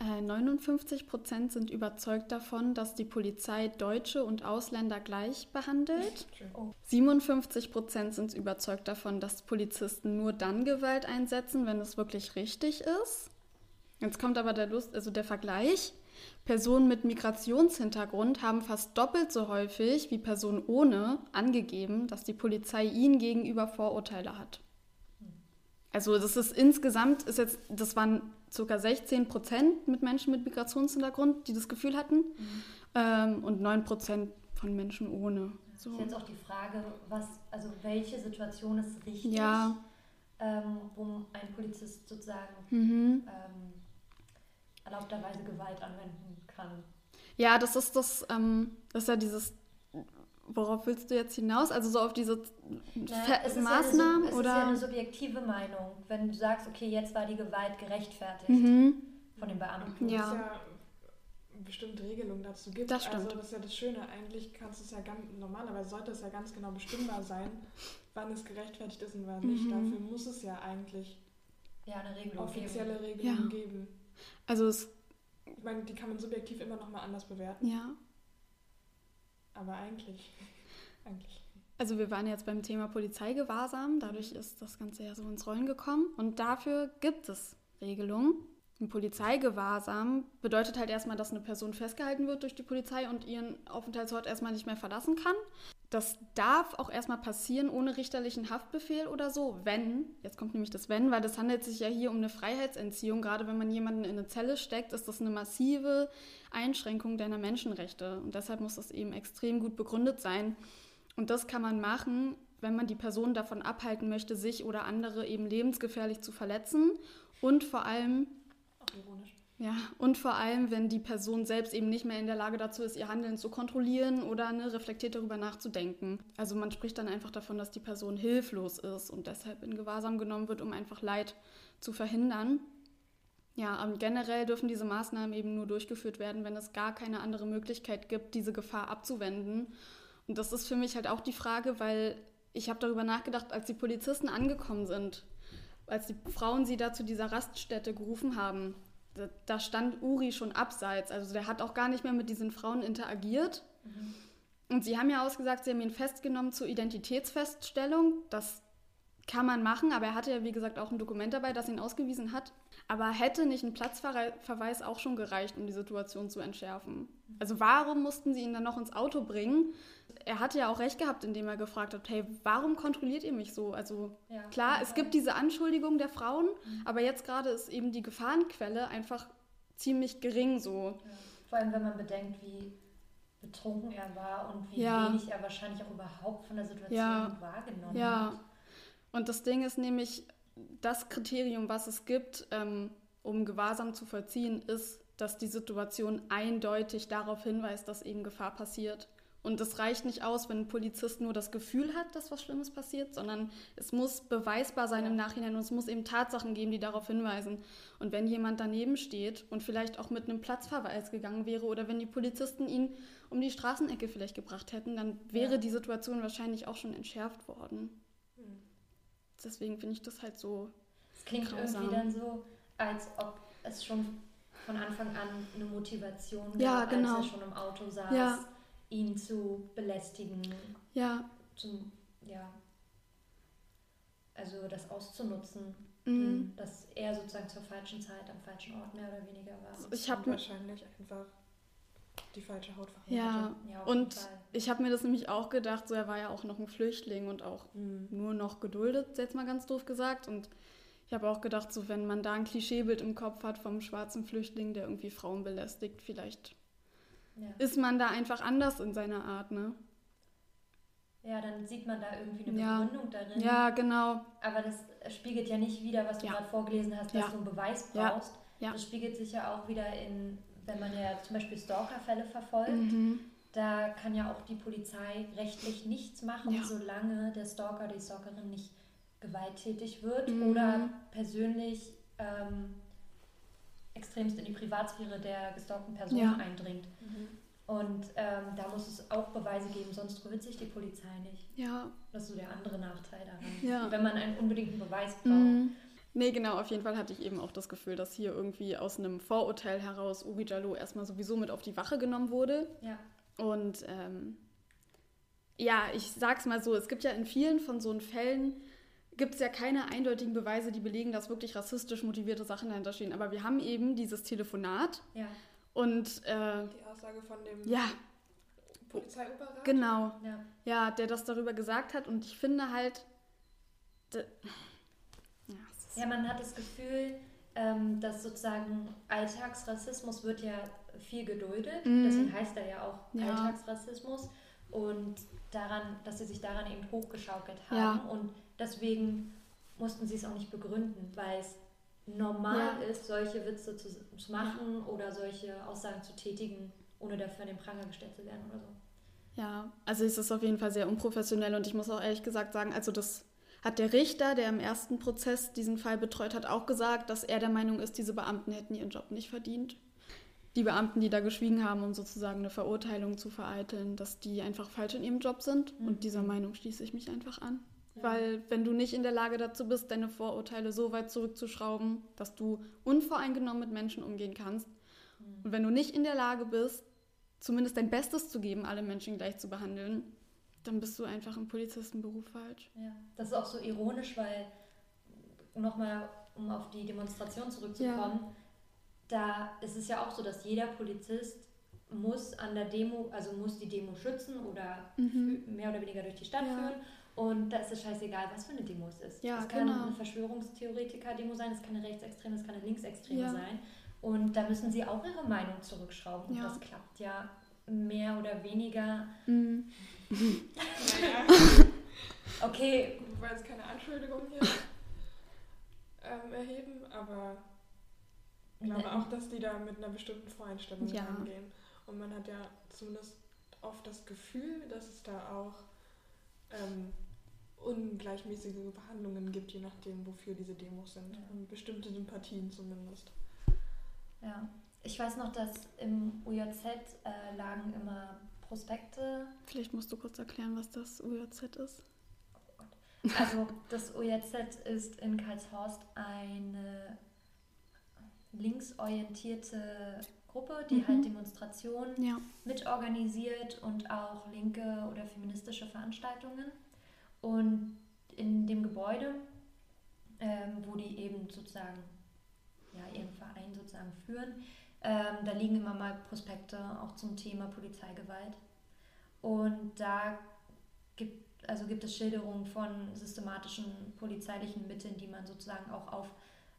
Äh, 59 Prozent sind überzeugt davon, dass die Polizei Deutsche und Ausländer gleich behandelt. Oh. 57 Prozent sind überzeugt davon, dass Polizisten nur dann Gewalt einsetzen, wenn es wirklich richtig ist. Jetzt kommt aber der, Lust, also der Vergleich. Personen mit Migrationshintergrund haben fast doppelt so häufig wie Personen ohne angegeben, dass die Polizei ihnen gegenüber Vorurteile hat. Also das ist insgesamt, ist jetzt, das waren ca. 16 Prozent mit Menschen mit Migrationshintergrund, die das Gefühl hatten. Mhm. Ähm, und 9 Prozent von Menschen ohne. So. Ist jetzt auch die Frage, was, also welche Situation ist richtig, ja. ähm, wo ein Polizist sozusagen mhm. ähm, erlaubterweise Gewalt anwenden kann. Ja, das ist das, ähm, das ist ja dieses worauf willst du jetzt hinaus? Also so auf diese es Maßnahmen? Ja eine, es oder? ist ja eine subjektive Meinung. Wenn du sagst, okay, jetzt war die Gewalt gerechtfertigt mhm. von den Beamten. Ja. Es ja bestimmte Regelungen dazu gibt. Das stimmt. Also das ist ja das Schöne. Eigentlich kannst du es ja ganz, normalerweise sollte es ja ganz genau bestimmbar sein, wann es gerechtfertigt ist und wann nicht. Mhm. Dafür muss es ja eigentlich ja, eine Regelung offizielle geben. Regelungen ja. geben. Also es ich meine, die kann man subjektiv immer noch mal anders bewerten. Ja. Aber eigentlich, eigentlich. Also wir waren jetzt beim Thema Polizeigewahrsam, dadurch ist das Ganze ja so ins Rollen gekommen und dafür gibt es Regelungen. Ein Polizeigewahrsam bedeutet halt erstmal, dass eine Person festgehalten wird durch die Polizei und ihren Aufenthaltsort erstmal nicht mehr verlassen kann. Das darf auch erstmal passieren ohne richterlichen Haftbefehl oder so, wenn, jetzt kommt nämlich das Wenn, weil das handelt sich ja hier um eine Freiheitsentziehung. Gerade wenn man jemanden in eine Zelle steckt, ist das eine massive Einschränkung deiner Menschenrechte. Und deshalb muss das eben extrem gut begründet sein. Und das kann man machen, wenn man die Person davon abhalten möchte, sich oder andere eben lebensgefährlich zu verletzen und vor allem ironisch. Ja, und vor allem, wenn die Person selbst eben nicht mehr in der Lage dazu ist, ihr Handeln zu kontrollieren oder ne, reflektiert darüber nachzudenken. Also man spricht dann einfach davon, dass die Person hilflos ist und deshalb in Gewahrsam genommen wird, um einfach Leid zu verhindern. Ja, und generell dürfen diese Maßnahmen eben nur durchgeführt werden, wenn es gar keine andere Möglichkeit gibt, diese Gefahr abzuwenden. Und das ist für mich halt auch die Frage, weil ich habe darüber nachgedacht, als die Polizisten angekommen sind als die Frauen sie da zu dieser Raststätte gerufen haben, da, da stand Uri schon abseits. Also der hat auch gar nicht mehr mit diesen Frauen interagiert. Mhm. Und sie haben ja ausgesagt, sie haben ihn festgenommen zur Identitätsfeststellung. Das kann man machen, aber er hatte ja, wie gesagt, auch ein Dokument dabei, das ihn ausgewiesen hat. Aber hätte nicht ein Platzverweis auch schon gereicht, um die Situation zu entschärfen? Also warum mussten sie ihn dann noch ins Auto bringen? er hatte ja auch recht gehabt, indem er gefragt hat, hey, warum kontrolliert ihr mich so? Also ja, klar, es gibt diese Anschuldigung der Frauen, mhm. aber jetzt gerade ist eben die Gefahrenquelle einfach ziemlich gering so. Ja. Vor allem, wenn man bedenkt, wie betrunken er war und wie ja. wenig er wahrscheinlich auch überhaupt von der Situation wahrgenommen ja. hat. Und das Ding ist nämlich, das Kriterium, was es gibt, ähm, um Gewahrsam zu vollziehen, ist, dass die Situation eindeutig darauf hinweist, dass eben Gefahr passiert. Und es reicht nicht aus, wenn ein Polizist nur das Gefühl hat, dass was Schlimmes passiert, sondern es muss beweisbar sein im Nachhinein und es muss eben Tatsachen geben, die darauf hinweisen. Und wenn jemand daneben steht und vielleicht auch mit einem Platzverweis gegangen wäre oder wenn die Polizisten ihn um die Straßenecke vielleicht gebracht hätten, dann wäre ja. die Situation wahrscheinlich auch schon entschärft worden. Deswegen finde ich das halt so. Es klingt grausam. irgendwie dann so, als ob es schon von Anfang an eine Motivation ja, gab, genau. als er schon im Auto saß. Ja ihn zu belästigen. Ja. Zum, ja. Also das auszunutzen. Mhm. Dass er sozusagen zur falschen Zeit am falschen Ort mehr oder weniger war. Ich habe wahrscheinlich einfach die falsche Hautfarbe. Ja, ja und ich habe mir das nämlich auch gedacht, so er war ja auch noch ein Flüchtling und auch mhm. nur noch geduldet, jetzt mal ganz doof gesagt. Und ich habe auch gedacht, so wenn man da ein Klischeebild im Kopf hat vom schwarzen Flüchtling, der irgendwie Frauen belästigt, vielleicht ja. ist man da einfach anders in seiner Art, ne? Ja, dann sieht man da irgendwie eine ja. Begründung darin. Ja, genau. Aber das spiegelt ja nicht wieder, was du ja. gerade vorgelesen hast, dass du einen Beweis brauchst. Das spiegelt sich ja auch wieder in wenn man ja zum Beispiel Stalkerfälle verfolgt, mhm. da kann ja auch die Polizei rechtlich nichts machen, ja. solange der Stalker, die Stalkerin nicht gewalttätig wird mhm. oder persönlich ähm, extremst in die Privatsphäre der gestalkten Person ja. eindringt. Mhm. Und ähm, da muss es auch Beweise geben, sonst rührt sich die Polizei nicht. Ja. Das ist so der andere Nachteil daran. Ja. Wenn man einen unbedingten Beweis braucht. Nee, genau, auf jeden Fall hatte ich eben auch das Gefühl, dass hier irgendwie aus einem Vorurteil heraus Uri Jallo erstmal sowieso mit auf die Wache genommen wurde. Ja. Und ähm, ja, ich sag's mal so, es gibt ja in vielen von so Fällen gibt es ja keine eindeutigen Beweise, die belegen, dass wirklich rassistisch motivierte Sachen dahinter stehen. Aber wir haben eben dieses Telefonat. Ja. Und äh, die Aussage von dem ja. Polizeioberrat. Genau. Ja. ja, der das darüber gesagt hat. Und ich finde halt. Ja, man hat das Gefühl, ähm, dass sozusagen Alltagsrassismus wird ja viel geduldet. Mhm. Deswegen heißt er ja auch ja. Alltagsrassismus. Und daran, dass sie sich daran eben hochgeschaukelt haben. Ja. Und deswegen mussten sie es auch nicht begründen, weil es normal ja. ist, solche Witze zu, zu machen oder solche Aussagen zu tätigen, ohne dafür an den Pranger gestellt zu werden oder so. Ja, also es ist auf jeden Fall sehr unprofessionell und ich muss auch ehrlich gesagt sagen, also das hat der Richter, der im ersten Prozess diesen Fall betreut hat, auch gesagt, dass er der Meinung ist, diese Beamten hätten ihren Job nicht verdient. Die Beamten, die da geschwiegen haben, um sozusagen eine Verurteilung zu vereiteln, dass die einfach falsch in ihrem Job sind. Mhm. Und dieser Meinung schließe ich mich einfach an. Ja. Weil wenn du nicht in der Lage dazu bist, deine Vorurteile so weit zurückzuschrauben, dass du unvoreingenommen mit Menschen umgehen kannst, mhm. und wenn du nicht in der Lage bist, zumindest dein Bestes zu geben, alle Menschen gleich zu behandeln, dann bist du einfach im Polizistenberuf falsch. Ja, das ist auch so ironisch, weil nochmal, um auf die Demonstration zurückzukommen, ja. da ist es ja auch so, dass jeder Polizist muss an der Demo, also muss die Demo schützen oder mhm. mehr oder weniger durch die Stadt ja. führen. Und da ist es scheißegal, was für eine Demo es ist. Ja, es kann genau. eine Verschwörungstheoretiker-Demo sein, es kann eine rechtsextreme, es kann eine linksextreme ja. sein. Und da müssen sie auch ihre Meinung zurückschrauben. Und das klappt ja mehr oder weniger. Mhm. okay. Ich wollte jetzt keine Anschuldigung hier ähm, erheben, aber ich glaube ne. auch, dass die da mit einer bestimmten Voreinstellung ja. rangehen. Und man hat ja zumindest oft das Gefühl, dass es da auch ähm, ungleichmäßige Behandlungen gibt, je nachdem, wofür diese Demos sind. Ja. Und bestimmte Sympathien zumindest. Ja. Ich weiß noch, dass im UJZ äh, lagen immer Prospekte. Vielleicht musst du kurz erklären, was das UJZ ist. Oh also das UJZ ist in Karlshorst eine linksorientierte Gruppe, die mhm. halt Demonstrationen ja. mitorganisiert und auch linke oder feministische Veranstaltungen. Und in dem Gebäude, ähm, wo die eben sozusagen ja, ihren Verein sozusagen führen, ähm, da liegen immer mal Prospekte auch zum Thema Polizeigewalt. Und da gibt, also gibt es Schilderungen von systematischen polizeilichen Mitteln, die man sozusagen auch auf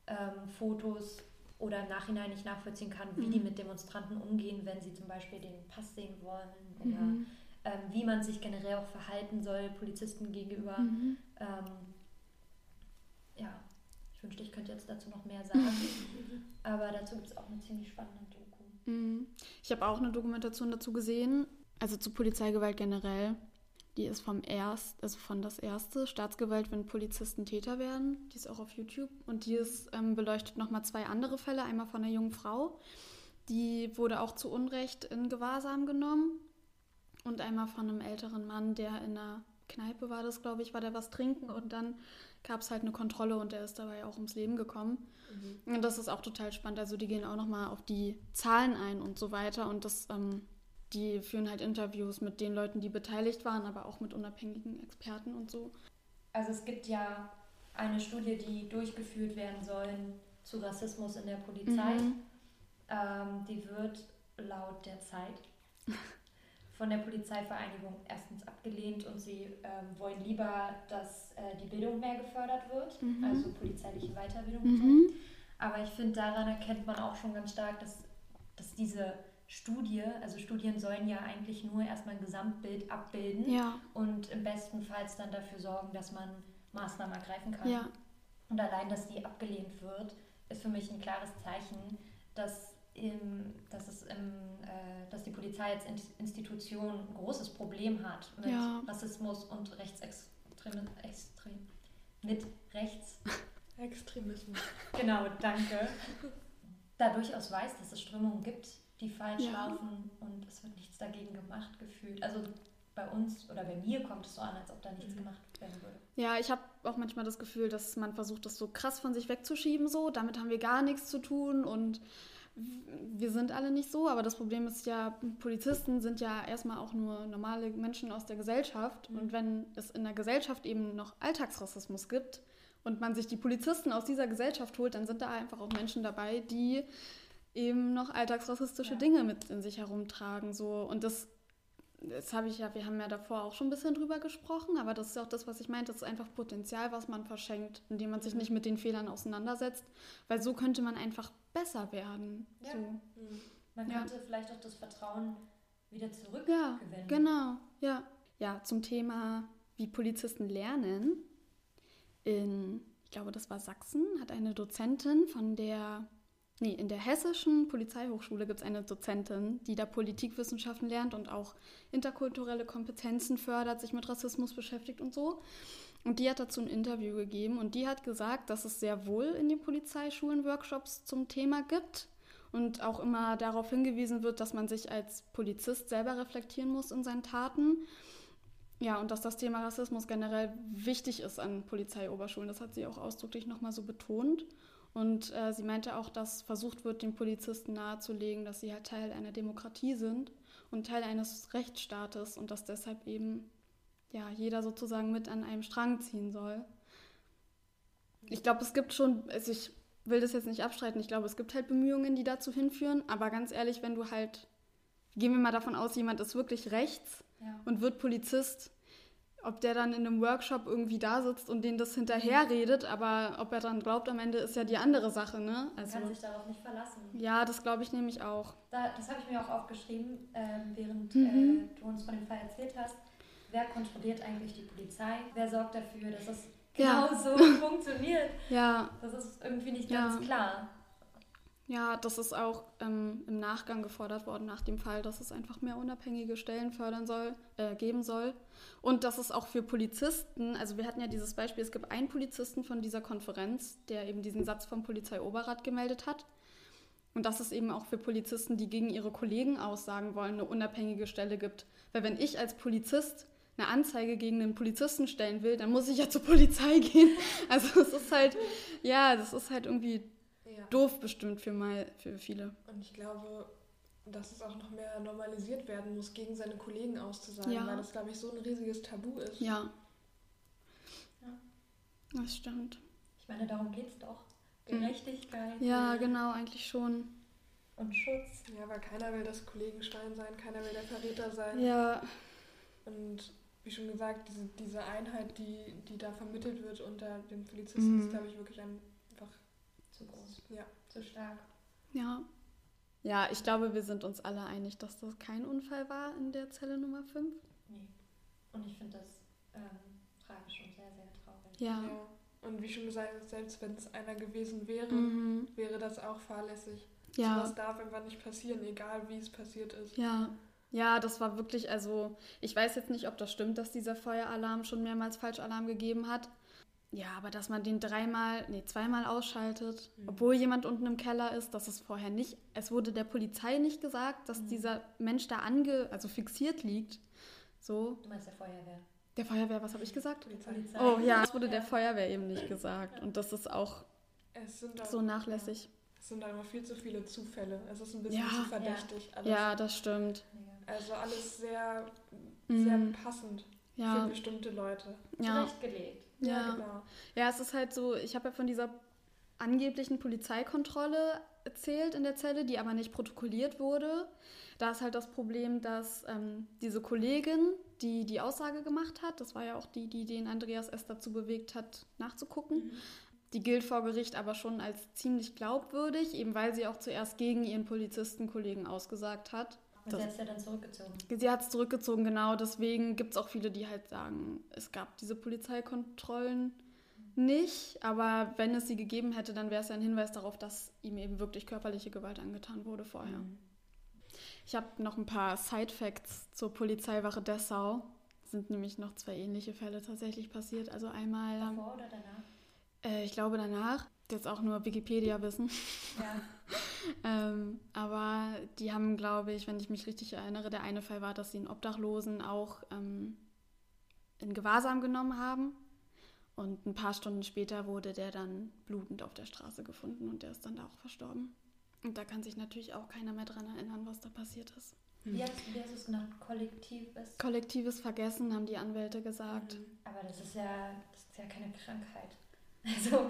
ähm, Fotos oder im Nachhinein nicht nachvollziehen kann, wie mhm. die mit Demonstranten umgehen, wenn sie zum Beispiel den Pass sehen wollen oder mhm. ähm, wie man sich generell auch verhalten soll, Polizisten gegenüber. Mhm. Ähm, ich wünschte, ich könnte jetzt dazu noch mehr sagen. Aber dazu gibt es auch eine ziemlich spannende Doku. Mhm. Ich habe auch eine Dokumentation dazu gesehen, also zu Polizeigewalt generell. Die ist vom erst, also von das erste Staatsgewalt, wenn Polizisten Täter werden. Die ist auch auf YouTube und die ist, ähm, beleuchtet nochmal zwei andere Fälle. Einmal von einer jungen Frau, die wurde auch zu Unrecht in Gewahrsam genommen und einmal von einem älteren Mann, der in einer Kneipe war das, glaube ich, war der was trinken und dann gab es halt eine Kontrolle und der ist dabei auch ums Leben gekommen. Mhm. Und das ist auch total spannend. Also die gehen auch nochmal auf die Zahlen ein und so weiter. Und das, ähm, die führen halt Interviews mit den Leuten, die beteiligt waren, aber auch mit unabhängigen Experten und so. Also es gibt ja eine Studie, die durchgeführt werden soll zu Rassismus in der Polizei. Mhm. Ähm, die wird laut der Zeit von der Polizeivereinigung erstens abgelehnt und sie ähm, wollen lieber, dass äh, die Bildung mehr gefördert wird, mhm. also polizeiliche Weiterbildung. Mhm. Aber ich finde, daran erkennt man auch schon ganz stark, dass, dass diese Studie, also Studien sollen ja eigentlich nur erstmal ein Gesamtbild abbilden ja. und im besten Fall dann dafür sorgen, dass man Maßnahmen ergreifen kann. Ja. Und allein, dass die abgelehnt wird, ist für mich ein klares Zeichen, dass, im, dass, es im, äh, dass die Polizei als Institution ein großes Problem hat mit ja. Rassismus und Rechtsextremismus. Extrem, mit Rechtsextremismus. genau, danke. Da durchaus weiß, dass es Strömungen gibt, die falsch ja. laufen und es wird nichts dagegen gemacht gefühlt. Also bei uns oder bei mir kommt es so an, als ob da nichts mhm. gemacht werden würde. Ja, ich habe auch manchmal das Gefühl, dass man versucht, das so krass von sich wegzuschieben, so. Damit haben wir gar nichts zu tun und wir sind alle nicht so, aber das Problem ist ja, Polizisten sind ja erstmal auch nur normale Menschen aus der Gesellschaft. Mhm. Und wenn es in der Gesellschaft eben noch Alltagsrassismus gibt und man sich die Polizisten aus dieser Gesellschaft holt, dann sind da einfach auch Menschen dabei, die eben noch alltagsrassistische ja. Dinge mit in sich herumtragen. So. Und das, das habe ich ja, wir haben ja davor auch schon ein bisschen drüber gesprochen, aber das ist auch das, was ich meinte, das ist einfach Potenzial, was man verschenkt, indem man sich mhm. nicht mit den Fehlern auseinandersetzt, weil so könnte man einfach besser werden. Ja. So. Mhm. Man könnte ja. vielleicht auch das Vertrauen wieder zurückgewinnen. Ja, genau, ja. Ja, zum Thema, wie Polizisten lernen. In, ich glaube, das war Sachsen, hat eine Dozentin von der Nee, in der Hessischen Polizeihochschule gibt es eine Dozentin, die da Politikwissenschaften lernt und auch interkulturelle Kompetenzen fördert, sich mit Rassismus beschäftigt und so. Und die hat dazu ein Interview gegeben und die hat gesagt, dass es sehr wohl in den Polizeischulen Workshops zum Thema gibt und auch immer darauf hingewiesen wird, dass man sich als Polizist selber reflektieren muss in seinen Taten. Ja, und dass das Thema Rassismus generell wichtig ist an Polizeioberschulen. Das hat sie auch ausdrücklich nochmal so betont. Und äh, sie meinte auch, dass versucht wird, den Polizisten nahezulegen, dass sie halt Teil einer Demokratie sind und Teil eines Rechtsstaates und dass deshalb eben ja, jeder sozusagen mit an einem Strang ziehen soll. Ich glaube, es gibt schon, also ich will das jetzt nicht abstreiten, ich glaube, es gibt halt Bemühungen, die dazu hinführen, aber ganz ehrlich, wenn du halt, gehen wir mal davon aus, jemand ist wirklich rechts ja. und wird Polizist, ob der dann in einem Workshop irgendwie da sitzt und denen das hinterher redet, aber ob er dann glaubt am Ende, ist ja die andere Sache, ne? Also, Man kann sich darauf nicht verlassen. Ja, das glaube ich nämlich auch. Da, das habe ich mir auch aufgeschrieben, äh, während mhm. äh, du uns von dem Fall erzählt hast. Wer kontrolliert eigentlich die Polizei? Wer sorgt dafür, dass es genau ja. so funktioniert? Ja. Das ist irgendwie nicht ganz ja. klar. Ja, das ist auch ähm, im Nachgang gefordert worden nach dem Fall, dass es einfach mehr unabhängige Stellen fördern soll, äh, geben soll. Und dass es auch für Polizisten, also wir hatten ja dieses Beispiel, es gibt einen Polizisten von dieser Konferenz, der eben diesen Satz vom Polizeioberrat gemeldet hat. Und dass es eben auch für Polizisten, die gegen ihre Kollegen aussagen wollen, eine unabhängige Stelle gibt. Weil wenn ich als Polizist eine Anzeige gegen einen Polizisten stellen will, dann muss ich ja zur Polizei gehen. Also es ist halt, ja, das ist halt irgendwie ja. doof bestimmt für, mal, für viele. Und ich glaube, dass es auch noch mehr normalisiert werden muss, gegen seine Kollegen auszusagen, ja. weil das, glaube ich, so ein riesiges Tabu ist. Ja. ja. Das stimmt. Ich meine, darum geht es doch. Hm. Gerechtigkeit. Ja, genau, eigentlich schon. Und Schutz. Ja, weil keiner will das Kollegenstein sein, keiner will der Verräter sein. Ja. Und wie schon gesagt, diese, diese Einheit, die, die da vermittelt wird unter den Polizisten, mhm. ist, glaube ich, wirklich einfach zu groß. Ja. Zu stark. Ja. Ja, ich glaube, wir sind uns alle einig, dass das kein Unfall war in der Zelle Nummer 5. Nee. Und ich finde das ähm, tragisch und sehr, sehr traurig. Ja. ja. Und wie schon gesagt, selbst wenn es einer gewesen wäre, mhm. wäre das auch fahrlässig. Ja. So was darf einfach nicht passieren, egal wie es passiert ist. Ja. Ja, das war wirklich, also ich weiß jetzt nicht, ob das stimmt, dass dieser Feueralarm schon mehrmals Falschalarm gegeben hat. Ja, aber dass man den dreimal, nee, zweimal ausschaltet, mhm. obwohl jemand unten im Keller ist, dass es vorher nicht, es wurde der Polizei nicht gesagt, dass mhm. dieser Mensch da ange, also fixiert liegt. So. Du meinst der Feuerwehr? Der Feuerwehr, was habe ich gesagt? Polizei. Oh ja, das wurde ja. der Feuerwehr eben nicht gesagt. Und das ist auch so nachlässig. Es sind einfach viel zu viele Zufälle. Es ist ein bisschen ja. zu verdächtig. Alles. Ja, das stimmt. Also alles sehr, sehr mhm. passend. ja. für bestimmte Leute. Ja. Zurechtgelegt. Ja. ja, genau. Ja, es ist halt so, ich habe ja von dieser angeblichen Polizeikontrolle erzählt in der Zelle, die aber nicht protokolliert wurde. Da ist halt das Problem, dass ähm, diese Kollegin, die die Aussage gemacht hat, das war ja auch die, die den Andreas S. dazu bewegt hat, nachzugucken, mhm. die gilt vor Gericht aber schon als ziemlich glaubwürdig, eben weil sie auch zuerst gegen ihren Polizistenkollegen ausgesagt hat. Und sie hat es ja dann zurückgezogen. Sie hat es zurückgezogen, genau. Deswegen gibt es auch viele, die halt sagen, es gab diese Polizeikontrollen nicht, aber wenn es sie gegeben hätte, dann wäre es ja ein Hinweis darauf, dass ihm eben wirklich körperliche Gewalt angetan wurde vorher. Mhm. Ich habe noch ein paar Side-Facts zur Polizeiwache Dessau. Sind nämlich noch zwei ähnliche Fälle tatsächlich passiert. Also einmal. Davor oder danach? Äh, ich glaube danach. Jetzt auch nur Wikipedia-Wissen. Ja. ähm, aber die haben, glaube ich, wenn ich mich richtig erinnere, der eine Fall war, dass sie einen Obdachlosen auch ähm, in Gewahrsam genommen haben und ein paar Stunden später wurde der dann blutend auf der Straße gefunden und der ist dann da auch verstorben. Und da kann sich natürlich auch keiner mehr dran erinnern, was da passiert ist. Wie hast, wie hast du es genannt? Kollektives? Kollektives Vergessen, haben die Anwälte gesagt. Mhm. Aber das ist ja, das ist ja keine Krankheit. Also,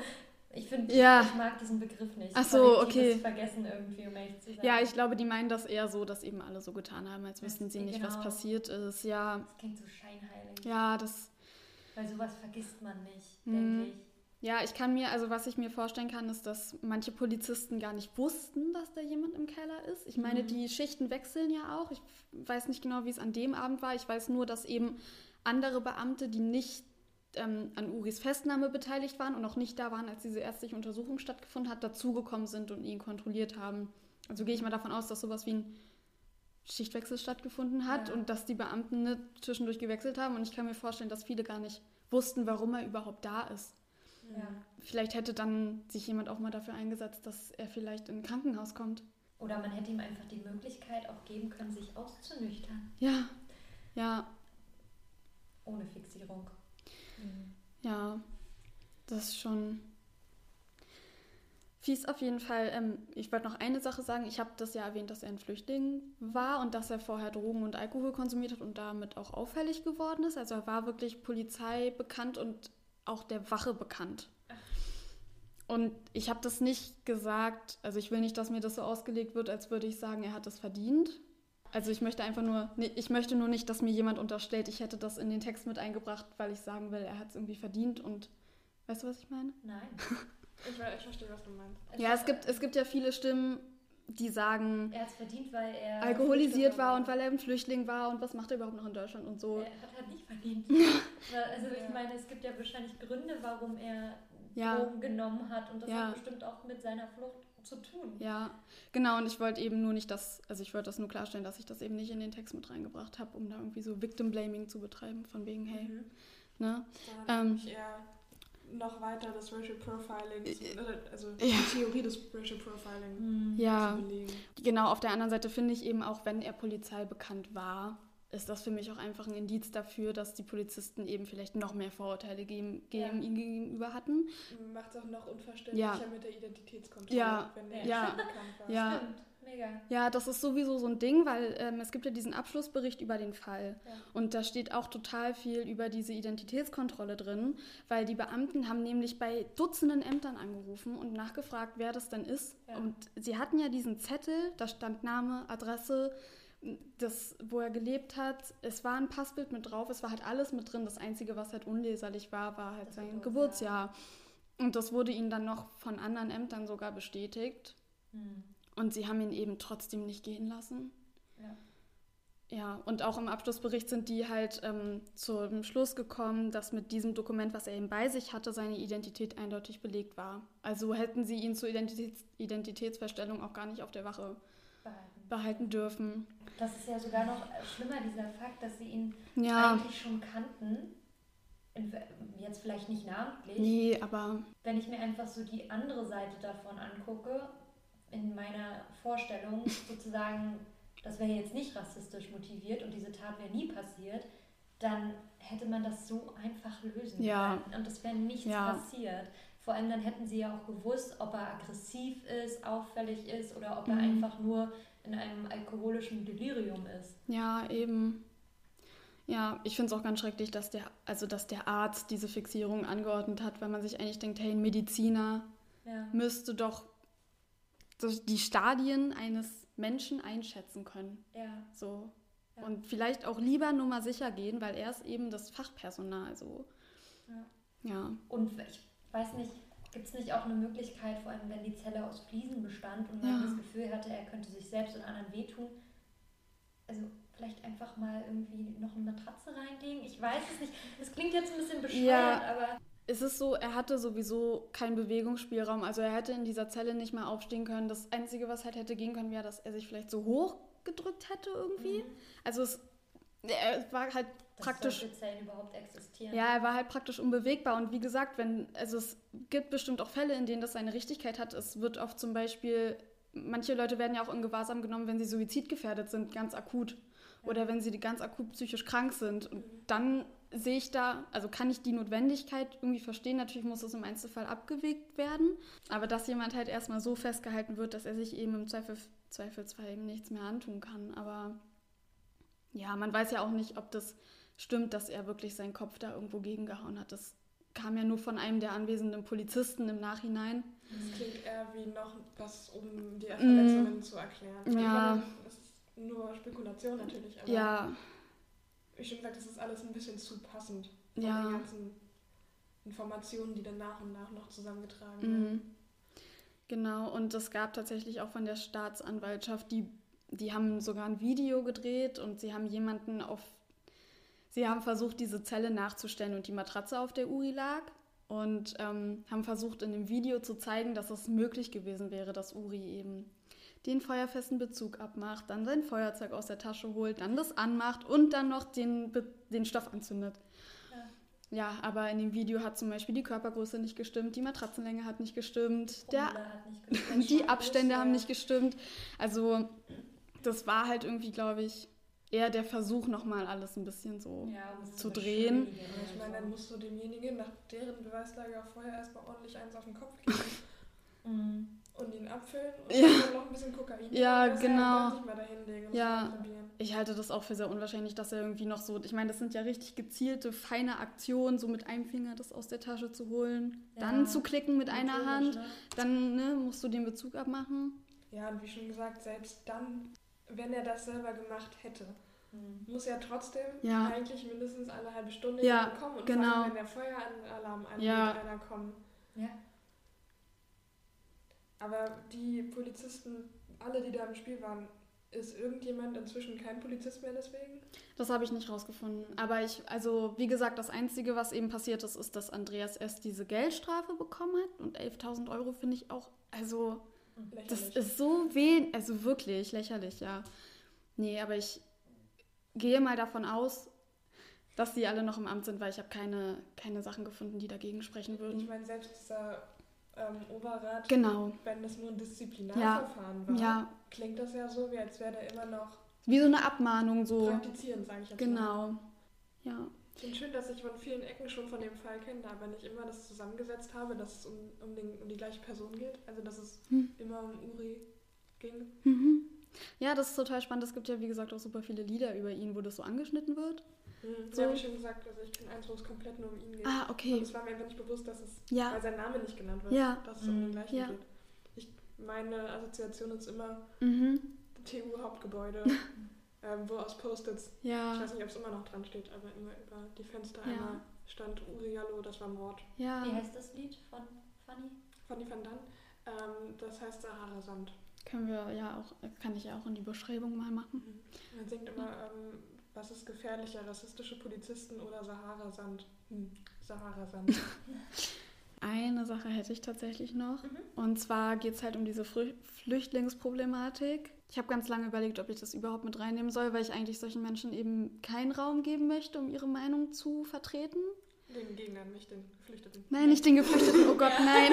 ich finde, ja. ich mag diesen Begriff nicht. Ach so, okay. Vergessen irgendwie, um ehrlich zu sein. Ja, ich glaube, die meinen das eher so, dass eben alle so getan haben, als wüssten sie nicht, genau. was passiert ist. Ja. Das klingt so scheinheilig. Ja, das weil sowas vergisst man nicht, mhm. denke ich. Ja, ich kann mir, also was ich mir vorstellen kann, ist, dass manche Polizisten gar nicht wussten, dass da jemand im Keller ist. Ich meine, mhm. die Schichten wechseln ja auch. Ich weiß nicht genau, wie es an dem Abend war. Ich weiß nur, dass eben andere Beamte, die nicht ähm, an Uris Festnahme beteiligt waren und auch nicht da waren, als diese ärztliche Untersuchung stattgefunden hat, dazugekommen sind und ihn kontrolliert haben. Also gehe ich mal davon aus, dass sowas wie ein Schichtwechsel stattgefunden hat ja. und dass die Beamten ne, zwischendurch gewechselt haben. Und ich kann mir vorstellen, dass viele gar nicht wussten, warum er überhaupt da ist. Ja. Vielleicht hätte dann sich jemand auch mal dafür eingesetzt, dass er vielleicht in ein Krankenhaus kommt. Oder man hätte ihm einfach die Möglichkeit auch geben können, sich auszunüchtern. Ja, ja. Ohne Fixierung. Mhm. Ja, das ist schon fies auf jeden Fall. Ähm, ich wollte noch eine Sache sagen. Ich habe das ja erwähnt, dass er ein Flüchtling war und dass er vorher Drogen und Alkohol konsumiert hat und damit auch auffällig geworden ist. Also er war wirklich Polizei bekannt und auch der Wache bekannt. Und ich habe das nicht gesagt, also ich will nicht, dass mir das so ausgelegt wird, als würde ich sagen, er hat es verdient. Also ich möchte einfach nur, ich möchte nur nicht, dass mir jemand unterstellt, ich hätte das in den Text mit eingebracht, weil ich sagen will, er hat es irgendwie verdient und weißt du, was ich meine? Nein. Ich, ich verstehe, was du meinst. ja, es gibt, es gibt ja viele Stimmen, die sagen, er hat es verdient, weil er alkoholisiert war und weil er ein Flüchtling war und was macht er überhaupt noch in Deutschland und so. Er hat halt nicht verdient. also ich meine, es gibt ja wahrscheinlich Gründe, warum er ja. Drogen genommen hat und das ja. hat bestimmt auch mit seiner Flucht zu tun. Ja, genau und ich wollte eben nur nicht das, also ich wollte das nur klarstellen, dass ich das eben nicht in den Text mit reingebracht habe, um da irgendwie so Victim Blaming zu betreiben, von wegen, hey, mhm. ne? Ähm, eher noch weiter das Racial Profiling, also ja. die Theorie des Racial Profiling ja. zu belegen. Genau, auf der anderen Seite finde ich eben auch, wenn er Polizei bekannt war, ist das für mich auch einfach ein Indiz dafür, dass die Polizisten eben vielleicht noch mehr Vorurteile gegen, ja. ihn gegenüber hatten. Macht es auch noch unverständlicher ja. mit der Identitätskontrolle, ja. wenn er ja. bekannt war. Ja. Stimmt. Mega. Ja, das ist sowieso so ein Ding, weil ähm, es gibt ja diesen Abschlussbericht über den Fall. Ja. Und da steht auch total viel über diese Identitätskontrolle drin, weil die Beamten haben nämlich bei Dutzenden Ämtern angerufen und nachgefragt, wer das denn ist. Ja. Und sie hatten ja diesen Zettel, da stand Name, Adresse, das, wo er gelebt hat. Es war ein Passbild mit drauf, es war halt alles mit drin. Das Einzige, was halt unleserlich war, war halt das sein Geburtsjahr. Und das wurde ihnen dann noch von anderen Ämtern sogar bestätigt. Mhm. Und sie haben ihn eben trotzdem nicht gehen lassen. Ja. Ja, und auch im Abschlussbericht sind die halt ähm, zum Schluss gekommen, dass mit diesem Dokument, was er eben bei sich hatte, seine Identität eindeutig belegt war. Also hätten sie ihn zur Identitäts Identitätsfeststellung auch gar nicht auf der Wache behalten, behalten dürfen. Das ist ja sogar noch schlimmer, dieser Fakt, dass sie ihn ja. eigentlich schon kannten. Jetzt vielleicht nicht namentlich. Nee, aber. Wenn ich mir einfach so die andere Seite davon angucke, in meiner Vorstellung sozusagen, das wäre jetzt nicht rassistisch motiviert und diese Tat wäre nie passiert, dann hätte man das so einfach lösen ja. können und es wäre nichts ja. passiert. Vor allem dann hätten sie ja auch gewusst, ob er aggressiv ist, auffällig ist oder ob er mhm. einfach nur in einem alkoholischen Delirium ist. Ja, eben. Ja, ich finde es auch ganz schrecklich, dass der, also dass der Arzt diese Fixierung angeordnet hat, weil man sich eigentlich denkt, hey, ein Mediziner ja. müsste doch die Stadien eines Menschen einschätzen können. Ja. So. Ja. Und vielleicht auch lieber nur mal sicher gehen, weil er ist eben das Fachpersonal. So. Ja. ja. Und ich weiß nicht, gibt es nicht auch eine Möglichkeit, vor allem wenn die Zelle aus Fliesen bestand und man ja. das Gefühl hatte, er könnte sich selbst und anderen wehtun, also vielleicht einfach mal irgendwie noch eine Matratze reinlegen? Ich weiß es nicht. Das klingt jetzt ein bisschen bescheuert, ja. aber es ist so, er hatte sowieso keinen Bewegungsspielraum. Also er hätte in dieser Zelle nicht mal aufstehen können. Das Einzige, was halt hätte gehen können, wäre, dass er sich vielleicht so hoch gedrückt hätte irgendwie. Mhm. Also es, er war halt praktisch. Zellen überhaupt existieren. Ja, er war halt praktisch unbewegbar. Und wie gesagt, wenn, also es gibt bestimmt auch Fälle, in denen das seine Richtigkeit hat. Es wird oft zum Beispiel, manche Leute werden ja auch in Gewahrsam genommen, wenn sie suizidgefährdet sind, ganz akut. Ja. Oder wenn sie ganz akut psychisch krank sind. Und mhm. dann sehe ich da, also kann ich die Notwendigkeit irgendwie verstehen. Natürlich muss es im Einzelfall abgewegt werden. Aber dass jemand halt erstmal so festgehalten wird, dass er sich eben im Zweifel, Zweifelsfall eben nichts mehr antun kann. Aber ja, man weiß ja auch nicht, ob das stimmt, dass er wirklich seinen Kopf da irgendwo gegengehauen hat. Das kam ja nur von einem der anwesenden Polizisten im Nachhinein. Das klingt eher wie noch was, um die Verletzungen mm. zu erklären. Ja. Das ist nur Spekulation natürlich. Aber ja schon gesagt, das ist alles ein bisschen zu passend. Ja. den ganzen Informationen, die dann nach und nach noch zusammengetragen mhm. werden. Genau, und es gab tatsächlich auch von der Staatsanwaltschaft, die, die haben sogar ein Video gedreht und sie haben jemanden auf, sie haben versucht, diese Zelle nachzustellen und die Matratze auf der Uri lag und ähm, haben versucht, in dem Video zu zeigen, dass es möglich gewesen wäre, dass Uri eben den feuerfesten Bezug abmacht, dann sein Feuerzeug aus der Tasche holt, dann das anmacht und dann noch den, den Stoff anzündet. Ja. ja, aber in dem Video hat zum Beispiel die Körpergröße nicht gestimmt, die Matratzenlänge hat nicht gestimmt, der, nicht gestimmt. die Abstände haben nicht gestimmt. Also das war halt irgendwie, glaube ich, eher der Versuch, nochmal alles ein bisschen so ja, zu drehen. Ich meine, dann musst du demjenigen nach deren Beweislage vorher erstmal ordentlich eins auf den Kopf geben. mhm und ihn abfüllen und ja. dann noch ein bisschen Kokain. Ja, genau. ja, ich halte das auch für sehr unwahrscheinlich, dass er irgendwie noch so, ich meine, das sind ja richtig gezielte, feine Aktionen, so mit einem Finger das aus der Tasche zu holen, ja. dann zu klicken mit Natürlich, einer Hand, ne? dann ne, musst du den Bezug abmachen. Ja, und wie schon gesagt, selbst dann, wenn er das selber gemacht hätte, mhm. muss er trotzdem ja. eigentlich mindestens alle halbe Stunde ja, kommen und genau. vor allem, wenn der Feueralarm angeht, ja. einer kommen. Ja. Aber die Polizisten, alle, die da im Spiel waren, ist irgendjemand inzwischen kein Polizist mehr deswegen? Das habe ich nicht rausgefunden. Aber ich, also wie gesagt, das Einzige, was eben passiert ist, ist, dass Andreas S. diese Geldstrafe bekommen hat. Und 11.000 Euro finde ich auch, also lächerlich. das ist so wenig, also wirklich lächerlich, ja. Nee, aber ich gehe mal davon aus, dass die alle noch im Amt sind, weil ich habe keine, keine Sachen gefunden, die dagegen sprechen würden. Ich meine, selbst dieser ähm, Oberrat, genau. wenn das nur ein Disziplinarverfahren ja. war, ja. klingt das ja so, wie als wäre der immer noch. Wie so eine Abmahnung so. Praktizieren, sage ich jetzt Genau. Mal. Ja. Ich finde schön, dass ich von vielen Ecken schon von dem Fall kenne, aber nicht immer das zusammengesetzt habe, dass es um, um, den, um die gleiche Person geht. Also, dass es hm. immer um Uri ging. Mhm. Ja, das ist total spannend. Es gibt ja, wie gesagt, auch super viele Lieder über ihn, wo das so angeschnitten wird. Mhm, so habe ich schon gesagt, also ich kenne eins, wo es komplett nur um ihn geht. Ah, okay. Und es war mir einfach nicht bewusst, dass es, ja. weil sein Name nicht genannt wird, ja. dass es um den gleichen ja. geht. Ich, meine Assoziation ist immer mhm. TU-Hauptgebäude, ähm, wo aus Post-its, ja. ich weiß nicht, ob es immer noch dran steht, aber immer über die Fenster einmal stand Uriallo, das war Mord. Ja. Wie heißt das Lied von Fanny? Fanny van Dan. Ähm, das heißt Sahara Sand. Können wir ja auch, kann ich ja auch in die Beschreibung mal machen. Mhm. Man singt immer ähm, was ist gefährlicher, rassistische Polizisten oder Sahara-Sand? Hm, Sahara-Sand. Eine Sache hätte ich tatsächlich noch. Mhm. Und zwar geht es halt um diese Flü Flüchtlingsproblematik. Ich habe ganz lange überlegt, ob ich das überhaupt mit reinnehmen soll, weil ich eigentlich solchen Menschen eben keinen Raum geben möchte, um ihre Meinung zu vertreten. Den Gegnern, nicht den Geflüchteten. Nein, nicht den Geflüchteten, oh Gott, nein.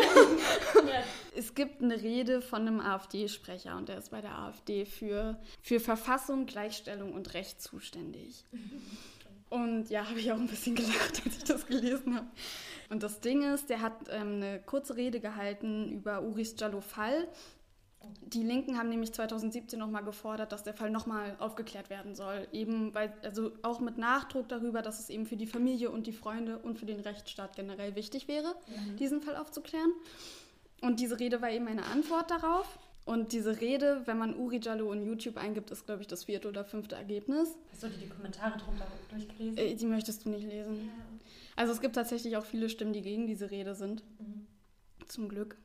es gibt eine Rede von einem AfD-Sprecher und der ist bei der AfD für, für Verfassung, Gleichstellung und Recht zuständig. Und ja, habe ich auch ein bisschen gelacht, als ich das gelesen habe. Und das Ding ist, der hat ähm, eine kurze Rede gehalten über Uris Jallo Fall. Die Linken haben nämlich 2017 nochmal gefordert, dass der Fall nochmal aufgeklärt werden soll. Eben weil, also auch mit Nachdruck darüber, dass es eben für die Familie und die Freunde und für den Rechtsstaat generell wichtig wäre, mhm. diesen Fall aufzuklären. Und diese Rede war eben eine Antwort darauf. Und diese Rede, wenn man Uri Jallo in YouTube eingibt, ist, glaube ich, das vierte oder fünfte Ergebnis. Hast du dir die Kommentare drunter durchgelesen? Äh, die möchtest du nicht lesen. Ja. Also es gibt tatsächlich auch viele Stimmen, die gegen diese Rede sind. Mhm. Zum Glück.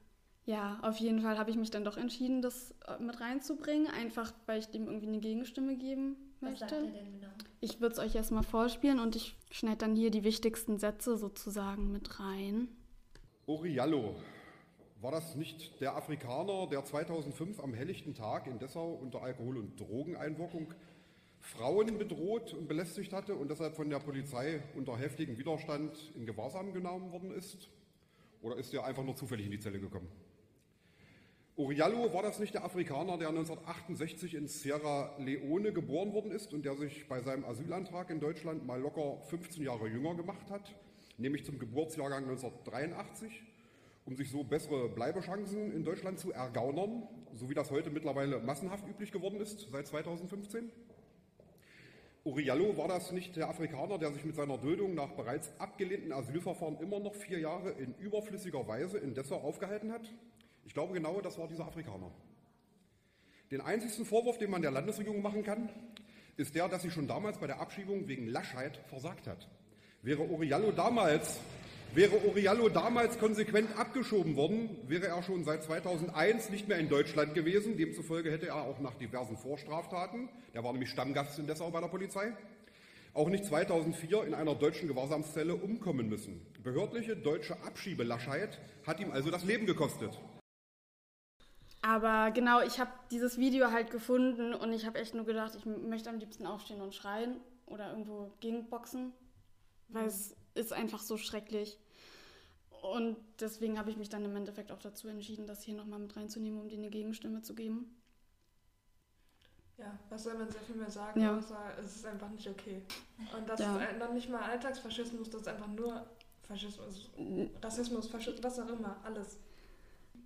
Ja, auf jeden Fall habe ich mich dann doch entschieden, das äh, mit reinzubringen, einfach weil ich dem irgendwie eine Gegenstimme geben möchte. Was sagt er denn genau? Ich würde es euch erstmal vorspielen und ich schneide dann hier die wichtigsten Sätze sozusagen mit rein. Uri Jallo war das nicht der Afrikaner, der 2005 am helllichten Tag in Dessau unter Alkohol- und Drogeneinwirkung Frauen bedroht und belästigt hatte und deshalb von der Polizei unter heftigem Widerstand in Gewahrsam genommen worden ist? Oder ist er einfach nur zufällig in die Zelle gekommen? Uriallo war das nicht der Afrikaner, der 1968 in Sierra Leone geboren worden ist und der sich bei seinem Asylantrag in Deutschland mal locker 15 Jahre jünger gemacht hat, nämlich zum Geburtsjahrgang 1983 um sich so bessere Bleibechancen in Deutschland zu ergaunern, so wie das heute mittlerweile massenhaft üblich geworden ist seit 2015? Uriallo war das nicht der Afrikaner, der sich mit seiner Duldung nach bereits abgelehnten Asylverfahren immer noch vier Jahre in überflüssiger Weise in Dessau aufgehalten hat? Ich glaube genau, das war dieser Afrikaner. Den einzigsten Vorwurf, den man der Landesregierung machen kann, ist der, dass sie schon damals bei der Abschiebung wegen Laschheit versagt hat. Wäre Uriallo damals Wäre Oriallo damals konsequent abgeschoben worden, wäre er schon seit 2001 nicht mehr in Deutschland gewesen. Demzufolge hätte er auch nach diversen Vorstraftaten, der war nämlich Stammgast in Dessau bei der Polizei, auch nicht 2004 in einer deutschen Gewahrsamszelle umkommen müssen. Behördliche deutsche Abschiebelaschheit hat ihm also das Leben gekostet. Aber genau, ich habe dieses Video halt gefunden und ich habe echt nur gedacht, ich möchte am liebsten aufstehen und schreien oder irgendwo gegenboxen, weil es ist einfach so schrecklich. Und deswegen habe ich mich dann im Endeffekt auch dazu entschieden, das hier nochmal mit reinzunehmen, um dir eine Gegenstimme zu geben. Ja, was soll man sehr viel mehr sagen, ja. außer es ist einfach nicht okay. Und das ja. ist dann nicht mal Alltagsfaschismus, das ist einfach nur Faschismus, Rassismus, Faschismus, was auch immer, alles.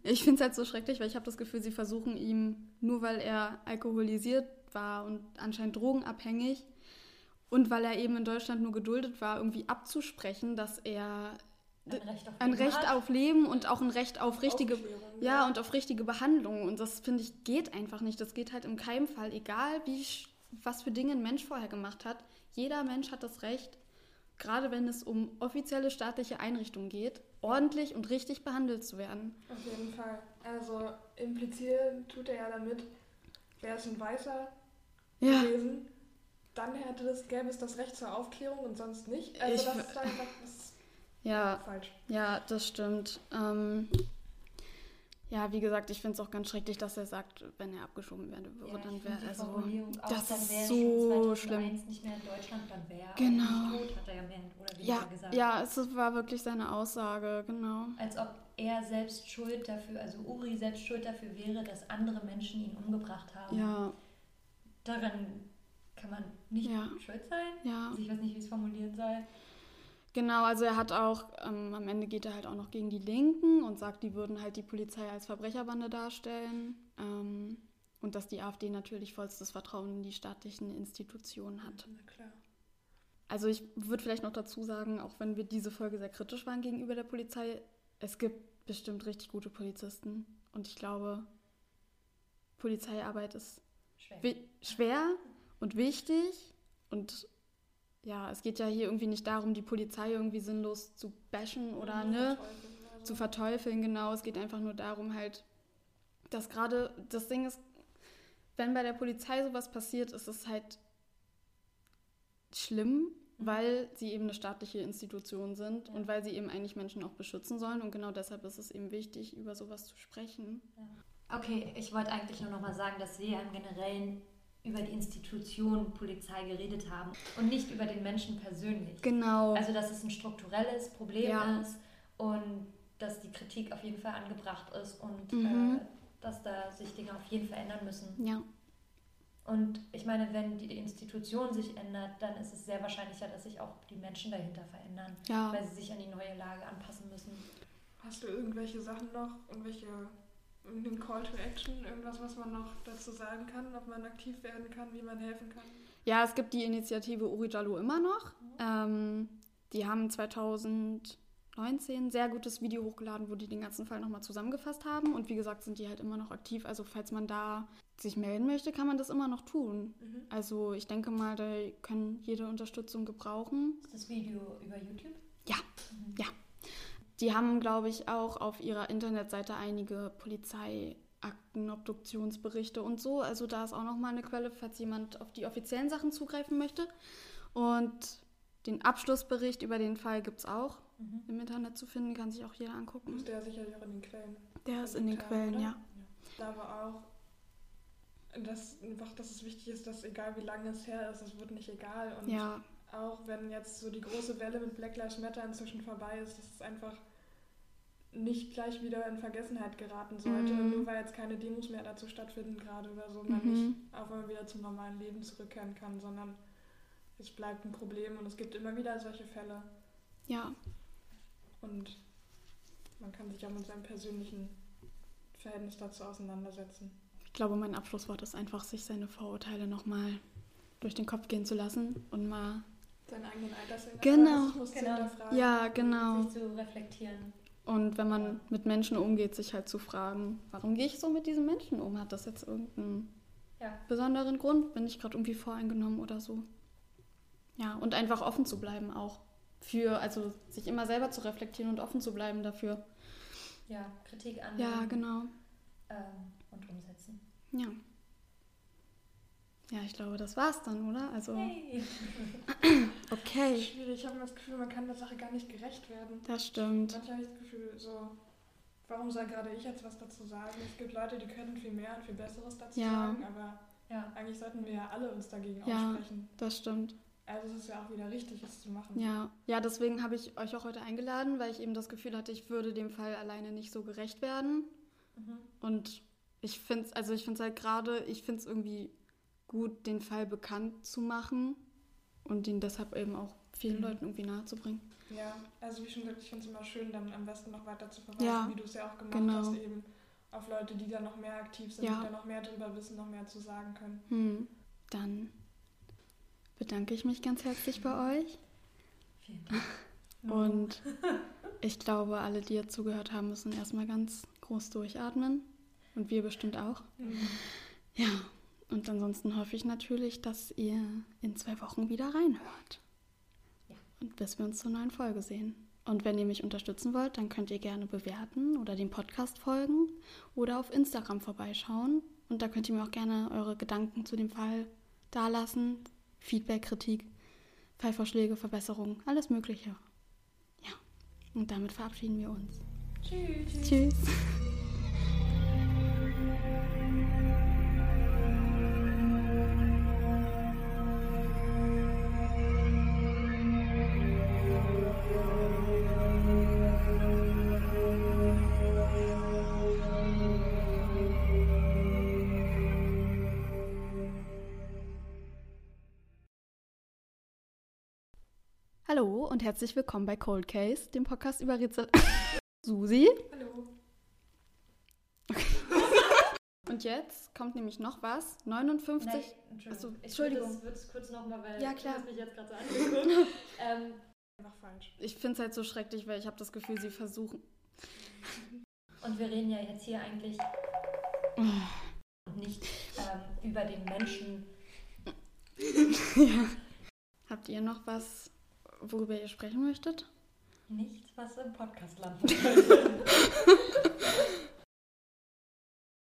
Ich finde es halt so schrecklich, weil ich habe das Gefühl, sie versuchen ihm, nur weil er alkoholisiert war und anscheinend drogenabhängig, und weil er eben in Deutschland nur geduldet war, irgendwie abzusprechen, dass er ein Recht auf, ein Recht auf Leben und auch ein Recht auf richtige ja, ja, und auf richtige Behandlung. Und das finde ich geht einfach nicht. Das geht halt in keinem Fall. Egal wie was für Dinge ein Mensch vorher gemacht hat jeder Mensch hat das Recht gerade wenn es um offizielle staatliche Einrichtungen geht ordentlich und richtig behandelt zu werden. Auf jeden Fall. Also implizieren tut er ja damit wer ist ein Weißer ja. gewesen dann hätte das, gäbe es das Recht zur Aufklärung und sonst nicht. Also ich, das ist einfach das ja, falsch. Ja, das stimmt. Ähm, ja, wie gesagt, ich finde es auch ganz schrecklich, dass er sagt, wenn er abgeschoben werden würde, ja, dann wäre er so. Das ist so schlimm. nicht mehr in Deutschland, dann wäre genau. tot, hat er ja mehr oder weniger ja, gesagt. Ja, es war wirklich seine Aussage, genau. Als ob er selbst schuld dafür, also Uri selbst schuld dafür wäre, dass andere Menschen ihn umgebracht haben. Ja. Daran kann man nicht ja. schuld sein. Ja. Also ich weiß nicht, wie es formulieren soll. Genau, also er hat auch, ähm, am Ende geht er halt auch noch gegen die Linken und sagt, die würden halt die Polizei als Verbrecherbande darstellen ähm, und dass die AfD natürlich vollstes Vertrauen in die staatlichen Institutionen hat. Na klar. Also ich würde vielleicht noch dazu sagen, auch wenn wir diese Folge sehr kritisch waren gegenüber der Polizei, es gibt bestimmt richtig gute Polizisten und ich glaube, Polizeiarbeit ist schwer, schwer und wichtig. Und ja, es geht ja hier irgendwie nicht darum, die Polizei irgendwie sinnlos zu bashen oder ne, also. zu verteufeln, genau. Es geht einfach nur darum, halt, dass gerade das Ding ist, wenn bei der Polizei sowas passiert, ist es halt schlimm, mhm. weil sie eben eine staatliche Institution sind ja. und weil sie eben eigentlich Menschen auch beschützen sollen. Und genau deshalb ist es eben wichtig, über sowas zu sprechen. Ja. Okay, ich wollte eigentlich nur noch mal sagen, dass wir im Generellen über die Institution Polizei geredet haben und nicht über den Menschen persönlich. Genau. Also dass es ein strukturelles Problem ja. ist und dass die Kritik auf jeden Fall angebracht ist und mhm. äh, dass da sich Dinge auf jeden Fall ändern müssen. Ja. Und ich meine, wenn die Institution sich ändert, dann ist es sehr wahrscheinlicher, dass sich auch die Menschen dahinter verändern, ja. weil sie sich an die neue Lage anpassen müssen. Hast du irgendwelche Sachen noch, irgendwelche den Call to Action, irgendwas, was man noch dazu sagen kann, ob man aktiv werden kann, wie man helfen kann? Ja, es gibt die Initiative Uri Jallo immer noch. Ähm, die haben 2019 ein sehr gutes Video hochgeladen, wo die den ganzen Fall nochmal zusammengefasst haben. Und wie gesagt, sind die halt immer noch aktiv. Also falls man da sich melden möchte, kann man das immer noch tun. Mhm. Also ich denke mal, da können jede Unterstützung gebrauchen. Ist das Video über YouTube? Ja, mhm. ja. Die haben, glaube ich, auch auf ihrer Internetseite einige Polizeiakten, Obduktionsberichte und so. Also da ist auch nochmal eine Quelle, falls jemand auf die offiziellen Sachen zugreifen möchte. Und den Abschlussbericht über den Fall gibt es auch mhm. im Internet zu finden, kann sich auch jeder angucken. Ist der sicherlich auch in den Quellen? Der ist in den Quellen, ja. ja. Da war auch, dass, einfach, dass es wichtig ist, dass egal wie lange es her ist, es wird nicht egal. Und ja auch wenn jetzt so die große Welle mit Black Lives Matter inzwischen vorbei ist, dass es einfach nicht gleich wieder in Vergessenheit geraten sollte, mhm. nur weil jetzt keine Demos mehr dazu stattfinden gerade oder so, man mhm. nicht auch mal wieder zum normalen Leben zurückkehren kann, sondern es bleibt ein Problem und es gibt immer wieder solche Fälle. Ja. Und man kann sich auch mit seinem persönlichen Verhältnis dazu auseinandersetzen. Ich glaube, mein Abschlusswort ist einfach, sich seine Vorurteile nochmal durch den Kopf gehen zu lassen und mal seinen eigenen Alterswert genau. genau. Ja, genau. Sich zu reflektieren. Und wenn man mit Menschen umgeht, sich halt zu fragen, warum gehe ich so mit diesen Menschen um? Hat das jetzt irgendeinen ja. besonderen Grund? Bin ich gerade irgendwie voreingenommen oder so? Ja, und einfach offen zu bleiben auch. Für, also sich immer selber zu reflektieren und offen zu bleiben dafür. Ja, Kritik annehmen. Ja, genau. Ähm, und umsetzen. Ja. Ja, ich glaube, das war's dann, oder? Also. Hey. okay. Schwierig. Ich habe das Gefühl, man kann der Sache gar nicht gerecht werden. Das stimmt. Manchmal habe ich das Gefühl, so, warum soll gerade ich jetzt was dazu sagen? Es gibt Leute, die können viel mehr und viel Besseres dazu ja. sagen, aber ja. eigentlich sollten wir ja alle uns dagegen ja, aussprechen. Das stimmt. Also es ist ja auch wieder richtig, es zu machen. Ja, ja, deswegen habe ich euch auch heute eingeladen, weil ich eben das Gefühl hatte, ich würde dem Fall alleine nicht so gerecht werden. Mhm. Und ich finde es, also ich finde es halt gerade, ich finde es irgendwie gut, den Fall bekannt zu machen und ihn deshalb eben auch vielen mhm. Leuten irgendwie nahezubringen. Ja, also wie schon gesagt, ich finde es immer schön, dann am besten noch weiter zu verweisen, ja, wie du es ja auch gemacht genau. hast, eben auf Leute, die da noch mehr aktiv sind, ja. die da noch mehr drüber wissen, noch mehr zu sagen können. Hm. Dann bedanke ich mich ganz herzlich bei euch. Vielen Dank. Und ich glaube, alle, die jetzt zugehört haben, müssen erstmal ganz groß durchatmen. Und wir bestimmt auch. Mhm. Ja, und ansonsten hoffe ich natürlich, dass ihr in zwei Wochen wieder reinhört. Ja. Und bis wir uns zur neuen Folge sehen. Und wenn ihr mich unterstützen wollt, dann könnt ihr gerne bewerten oder dem Podcast folgen oder auf Instagram vorbeischauen. Und da könnt ihr mir auch gerne eure Gedanken zu dem Fall dalassen. Feedback, Kritik, Fallvorschläge, Verbesserungen, alles Mögliche. Ja. Und damit verabschieden wir uns. Tschüss. Tschüss. Und herzlich willkommen bei Cold Case, dem Podcast über Rätsel. Susi. Hallo. Okay. Und jetzt kommt nämlich noch was. 59. Nein, Entschuldigung. Achso, Entschuldigung. Ich würde es kurz nochmal, weil ja, klar. du mich jetzt gerade so angeguckt. ähm, Einfach falsch. Ich finde es halt so schrecklich, weil ich habe das Gefühl, sie versuchen. Und wir reden ja jetzt hier eigentlich nicht ähm, über den Menschen. ja. Habt ihr noch was worüber ihr sprechen möchtet? Nichts, was im Podcast landet.